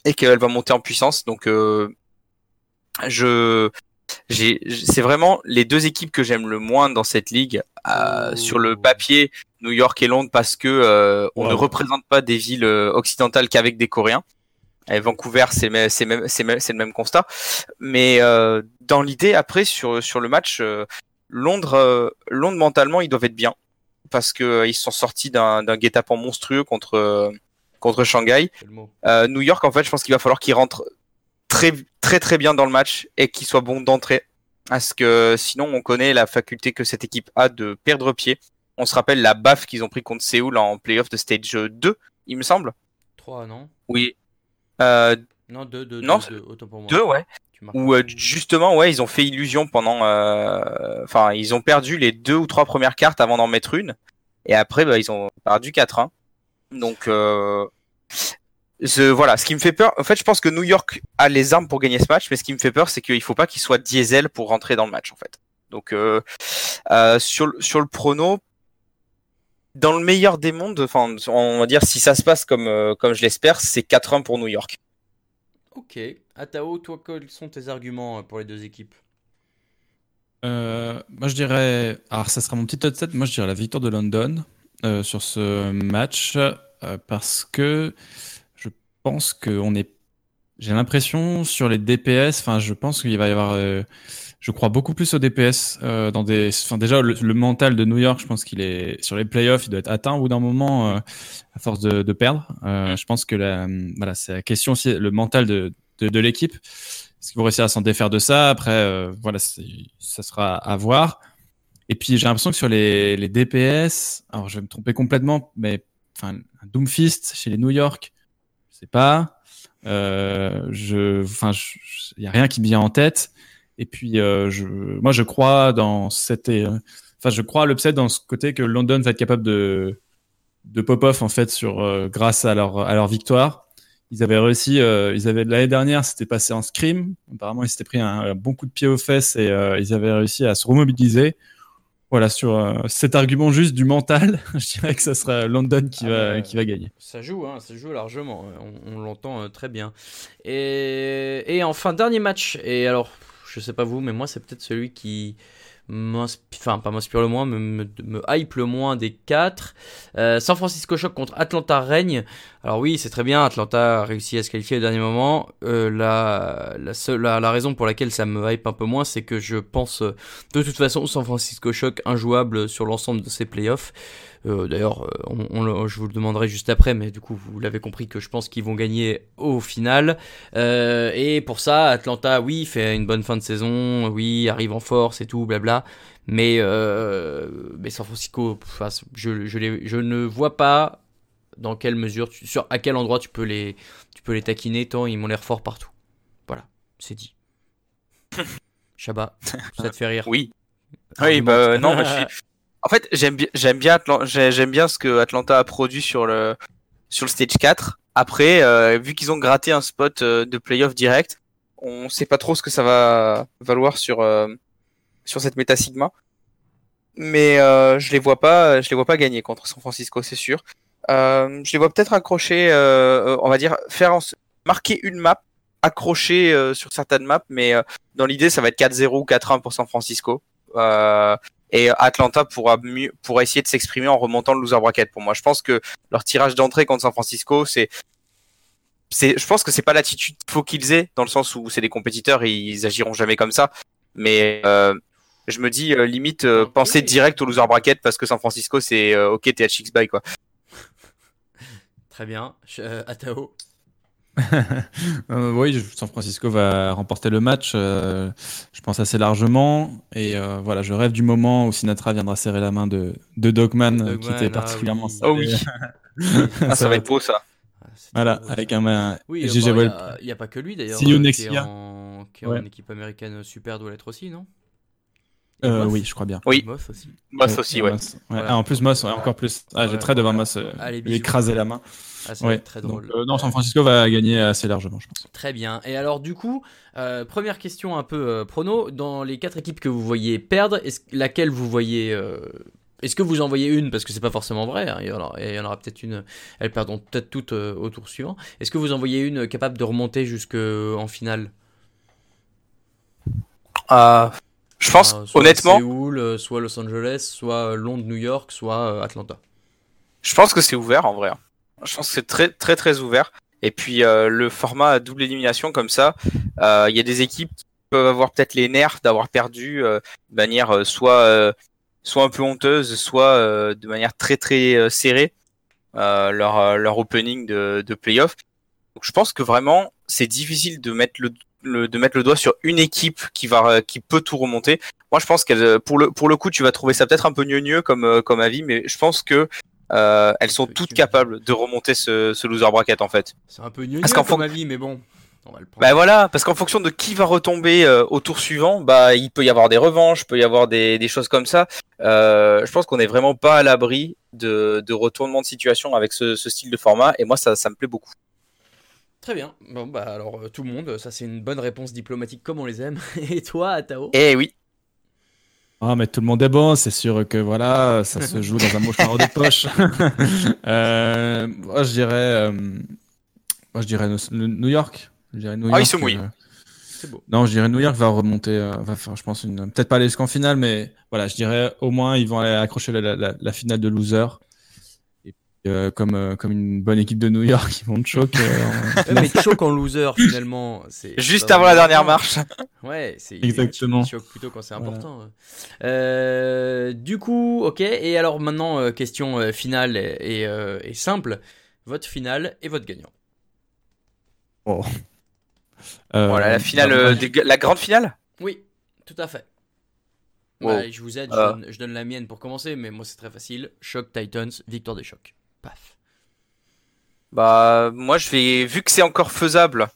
et qu'elle va monter en puissance. Donc euh, je j'ai c'est vraiment les deux équipes que j'aime le moins dans cette ligue euh, sur le papier New York et Londres parce que euh, on ne représente pas des villes euh, occidentales qu'avec des Coréens. Et Vancouver, c'est le même constat. Mais euh, dans l'idée après sur sur le match euh, Londres euh, Londres mentalement ils doivent être bien parce que ils sont sortis d'un d'un guet-apens monstrueux contre euh, contre Shanghai. Euh, New York, en fait, je pense qu'il va falloir qu'il rentre très, très, très bien dans le match et qu'il soit bon d'entrée. Parce que sinon, on connaît la faculté que cette équipe a de perdre pied. On se rappelle la baffe qu'ils ont pris contre Séoul en playoff de stage 2, il me semble. 3, non? Oui. Euh, Non, 2, 2, Non, 2, autant pour moi. 2, ouais. Où euh, justement, ouais, ils ont fait illusion pendant. Enfin, ils ont perdu les deux ou trois premières cartes avant d'en mettre une. Et après, bah, ils ont perdu 4-1. Donc, euh, je- voilà, ce qui me fait peur. En fait, je pense que New York a les armes pour gagner ce match, mais ce qui me fait peur, c'est qu'il faut pas qu'il soit diesel pour rentrer dans le match, en fait. Donc, euh, euh, sur, le- sur le prono, dans le meilleur des mondes, enfin, on va dire, si ça se passe comme, euh, comme je l'espère, c'est 4-1 pour New York. Ok. Atao, toi, quels sont tes arguments pour les deux équipes? Euh, moi, je dirais. Alors, ça sera mon petit upset. Moi, je dirais la victoire de London euh, sur ce match euh, parce que je pense qu'on est. J'ai l'impression sur les DPS. Enfin, je pense qu'il va y avoir. euh, je crois beaucoup plus au DPS euh, dans des. Enfin, déjà le, mental de New York, je pense qu'il est sur les playoffs, il doit être atteint au bout d'un moment euh, à force de, de perdre. Je pense que la, voilà, c'est la question aussi le mental de de, de l'équipe. Est-ce qu'ils vont réussir à s'en défaire de ça? Après, voilà, ça sera à voir. Et puis j'ai l'impression que sur les, DPS, alors je vais me tromper complètement, mais enfin, Doomfist chez les New York, je sais pas. Euh, je, enfin, il y a rien qui me vient en tête. Et puis, euh, je, moi, je crois dans cette, euh, enfin, je crois l'upset dans ce côté que London va être capable de, de pop-off en fait sur, euh, grâce à leur, à leur victoire. Ils avaient réussi, euh, ils avaient l'année dernière, c'était passé en scrim. Apparemment, ils s'étaient pris un, un bon coup de pied aux fesses et ils avaient réussi à se remobiliser. Voilà, sur euh, cet argument juste du mental, je dirais que ça sera London qui, Ah va, qui va gagner. Ça joue, hein, ça joue largement. On, on l'entend euh, très bien. Et, et enfin, dernier match. Et alors, je sais pas vous, mais moi, c'est peut-être celui qui enfin, pas m'inspire le moins, me, me, hype le moins des quatre. Euh, San Francisco Shock contre Atlanta règne. Alors oui, c'est très bien. Atlanta a réussi à se qualifier au dernier moment. Euh, la, la, seule, la, raison pour laquelle ça me hype un peu moins, c'est que je pense euh, de toute façon San Francisco Shock injouable sur l'ensemble de ses playoffs. Euh, D'ailleurs, euh, on, on le- je vous le demanderai juste après, mais du coup, vous l'avez compris que je pense qu'ils vont gagner au final. Euh, et pour ça, Atlanta, oui, fait une bonne fin de saison, oui, arrive en force et tout, blabla. Mais, euh, mais San Francisco, enfin, je, je, les- je ne vois pas dans quelle mesure, tu- sur à quel endroit tu peux les, tu peux les taquiner, tant ils m'ont l'air forts partout. Voilà, c'est dit. Chabat, ça te fait rire? Oui. Oui, bah non, moi, je suis. En fait, j'aime bien, j'aime bien, j'aime bien ce que Atlanta a produit sur le sur le stage 4. Après, euh, vu qu'ils ont gratté un spot euh, de playoff direct, on sait pas trop ce que ça va valoir sur euh, sur cette méta sigma. Mais je les vois pas, je les vois pas gagner contre San Francisco, c'est sûr. Je les vois peut-être accrocher, on va dire faire en marquer une map, accrocher sur certaines maps, mais dans l'idée, ça va être 4-0 ou 4-1 pour San Francisco. Et Atlanta pourra mieux, pourra essayer de s'exprimer en remontant le loser bracket. Pour moi, je pense que leur tirage d'entrée contre San Francisco, c'est c'est, je pense que c'est pas l'attitude qu'il faut qu'ils aient, dans le sens où c'est des compétiteurs et ils agiront jamais comme ça. Mais euh, je me dis, euh, limite, euh, penser direct au loser bracket parce que San Francisco, c'est euh, ok, t'es HX by quoi. Très bien. Je- euh, Atao. Euh, oui, San Francisco va remporter le match, euh, je pense assez largement. Et euh, voilà, je rêve du moment où Sinatra viendra serrer la main de, de Dogman, qui était ah particulièrement oui. Oh oui. Ah, ça va être beau ça. Ah, Voilà, beau, avec ça. un, un Oui, il n'y a, pas que lui d'ailleurs. Euh, qui est year. en, qui est Ouais. en équipe américaine super doit l'être aussi, non? Euh, Moss oui, je crois bien. Oui. Moss aussi. Moss aussi, ouais. Moss. Ouais. Voilà. Ah, en plus, Moss, ouais, encore plus. Ah, J'ai très devant voilà. Moss euh, Allez, lui écraser la main. Ah, ça va Ouais. être très Donc, drôle. euh, non, San Francisco va gagner assez largement, je pense. Très bien. Et alors du coup, euh, première question un peu euh, prono. Dans les quatre équipes que vous voyez perdre, laquelle vous voyez euh, Est-ce que vous en voyez une? Parce que c'est pas forcément vrai. hein, il y en aura, il y en aura peut-être une. Elles perdront peut-être toutes euh, au tour suivant. Est-ce que vous en voyez une capable de remonter jusqu'en finale? Euh, je pense, Euh, soit honnêtement, Séoul, euh, soit Los Angeles, soit euh, Londres, New York, soit Atlanta. je pense que c'est ouvert en vrai. hein. Je pense que c'est très très très ouvert. Et puis euh, le format à double élimination comme ça, euh, il y a des équipes qui peuvent avoir peut-être les nerfs d'avoir perdu euh, de manière euh, soit euh, soit un peu honteuse, soit euh, de manière très très euh, serrée euh, leur leur opening de, de playoff. Donc je pense que vraiment c'est difficile de mettre le, le- de mettre le doigt sur une équipe qui va qui peut tout remonter. Moi je pense qu'elle pour le pour le coup tu vas trouver ça peut-être un peu gneugneux comme euh, comme avis, mais je pense que euh, elles sont toutes capables de remonter ce, ce loser bracket en fait. C'est un peu gneu comme fon- avis, mais bon, on va le prendre. Bah voilà, parce qu'en fonction de qui va retomber euh, au tour suivant, bah il peut y avoir des revanches, il peut y avoir des, des choses comme ça. Euh, je pense qu'on est vraiment pas à l'abri de, de retournement de situation avec ce, ce style de format, et moi ça, ça me plaît beaucoup. Très bien. Bon bah alors euh, tout le monde, ça c'est une bonne réponse diplomatique comme on les aime. Et toi, Atao Eh oui, Ah, mais tout le monde est bon, c'est sûr que voilà, ça se joue dans un mouchoir de poche. euh, moi, je dirais, euh, moi, je dirais New York. Je dirais New Ah, York. ils se mouillent. euh, C'est beau. non, je dirais New York va remonter, euh, va faire, je pense, une, peut-être pas aller jusqu'en finale, mais voilà, je dirais au moins ils vont aller accrocher la, la, la finale de loser. Euh, comme, euh, comme une bonne équipe de New York, ils vont choc. Ouais, mais choc en loser finalement. c'est juste avant la dernière marche. Ouais, c'est Exactement. choque plutôt quand c'est Voilà. important. ouais. Euh, du coup, ok. Et alors maintenant, euh, question euh, finale et, euh, simple. Votre finale et votre gagnant. Voilà, la finale, euh, des- la grande finale? Oui, tout à fait. Wow. Ouais, je vous aide, je, Euh. donne, je donne la mienne pour commencer, mais moi c'est très facile. Choc Titans, victoire des chocs. Paf. Bah moi je vais, vu que c'est encore faisable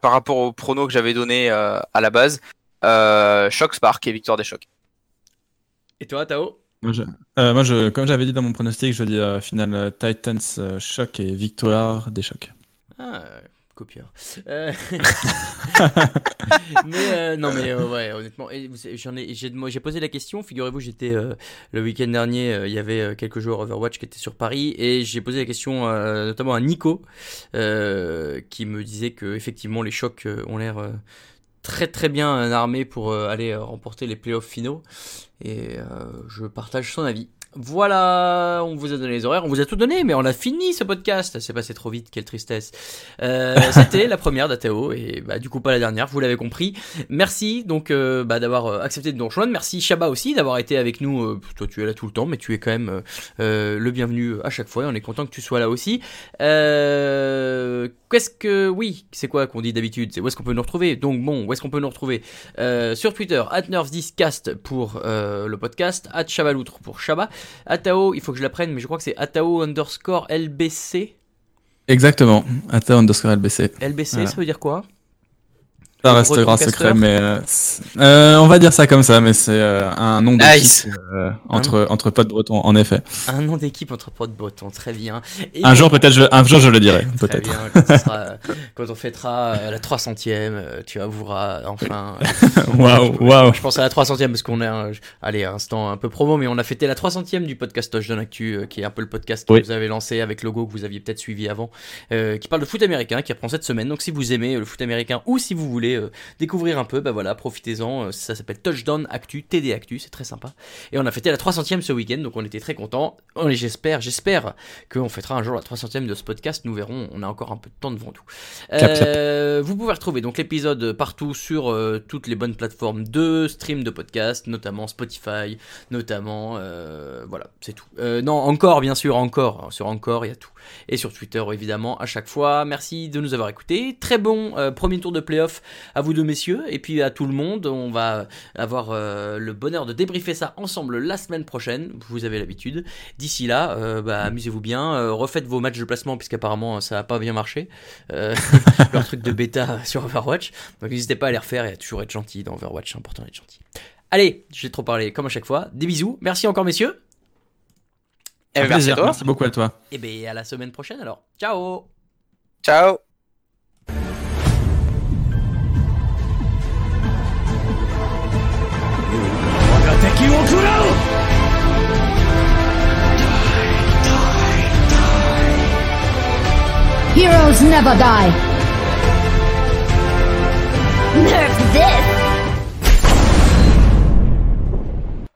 par rapport au prono que j'avais donné euh, à la base, euh, Shock Spark et victoire des chocs. Et toi, Tao? Moi, je, euh, moi, je, comme j'avais dit dans mon pronostic, je dis euh, finale Titans euh, choc et victoire des chocs. Ah, copieur. Euh, mais euh, non, mais euh, ouais, honnêtement, j'en ai, j'ai, moi, j'ai posé la question. Figurez-vous, j'étais le week-end dernier. Il y avait quelques joueurs Overwatch qui étaient sur Paris et j'ai posé la question notamment à Nico, qui me disait que effectivement les chocs ont l'air très très bien armés pour aller remporter les playoffs finaux. Et je partage son avis. Voilà, on vous a donné les horaires, on vous a tout donné, mais on a fini ce podcast. C'est passé trop vite, quelle tristesse. Euh, C'était la première d'Ateo et bah, du coup pas la dernière, vous l'avez compris. Merci donc euh, bah, d'avoir euh, accepté de nous rejoindre. Merci Shaba aussi d'avoir été avec nous. Euh, toi tu es là tout le temps, mais tu es quand même euh, euh, le bienvenu à chaque fois et on est content que tu sois là aussi. Qu'est-ce que oui, c'est quoi qu'on dit d'habitude? C'est où est-ce qu'on peut nous retrouver? Donc bon, où est-ce qu'on peut nous retrouver? Euh, Sur Twitter, @nerfsdiscast pour euh, le podcast, @chabaloutre pour Shaba. Atao, il faut que je l'apprenne, mais je crois que c'est Atao underscore LBC. Exactement. Ata underscore LBC. LBC, Voilà. ça veut dire quoi? Ça restera secret, mais euh, euh, on va dire ça comme ça, mais c'est euh, un nom d'équipe Nice. entre entre potes bretons, en effet. Un nom d'équipe entre potes bretons, très bien. Et Un jour peut-être, je, un jour je le dirai, peut-être. quand, ce sera- quand on fêtera la 300ème, euh, tu avoueras enfin. Waouh, waouh. Je pense à la 300ème parce qu'on est, un, allez, un instant un peu promo, mais on a fêté la 300ème du podcast Touch Actu, qui est un peu le podcast que vous avez lancé avec logo que vous aviez peut-être suivi avant, euh, qui parle de foot américain, qui reprend cette semaine. Donc si vous aimez le foot américain ou si vous voulez voulez euh, découvrir un peu, bah voilà, profitez-en. euh, ça s'appelle Touchdown Actu, TD Actu, c'est très sympa. Et on a fêté la 300e ce week-end, donc on était très contents. J'espère, j'espère qu'on fêtera un jour la 300e de ce podcast. Nous verrons, on a encore un peu de temps devant nous. Clap, clap. Euh, vous pouvez retrouver donc l'épisode partout sur toutes les bonnes plateformes de stream de podcast, notamment Spotify, notamment voilà, c'est tout. Non, encore bien sûr, encore sur encore, il y a tout. Et sur Twitter évidemment à chaque fois. Merci de nous avoir écoutés. Très bon euh, premier tour de playoff à vous deux messieurs et puis à tout le monde. On va avoir euh, le bonheur de débriefer ça ensemble la semaine prochaine. Vous avez l'habitude. D'ici là, euh, bah, amusez-vous bien. Refaites vos matchs de placement puisqu'apparemment ça n'a pas bien marché. Leur truc de bêta sur Overwatch. Donc n'hésitez pas à les refaire et à toujours être gentil dans Overwatch. C'est important d'être gentil. Allez, j'ai trop parlé comme à chaque fois. Des bisous. Merci encore messieurs. Eh, Un merci à plaisir. toi. Merci beaucoup à toi. Et ben à la semaine prochaine alors. Ciao. Ciao. Heroes never die. Nerf this!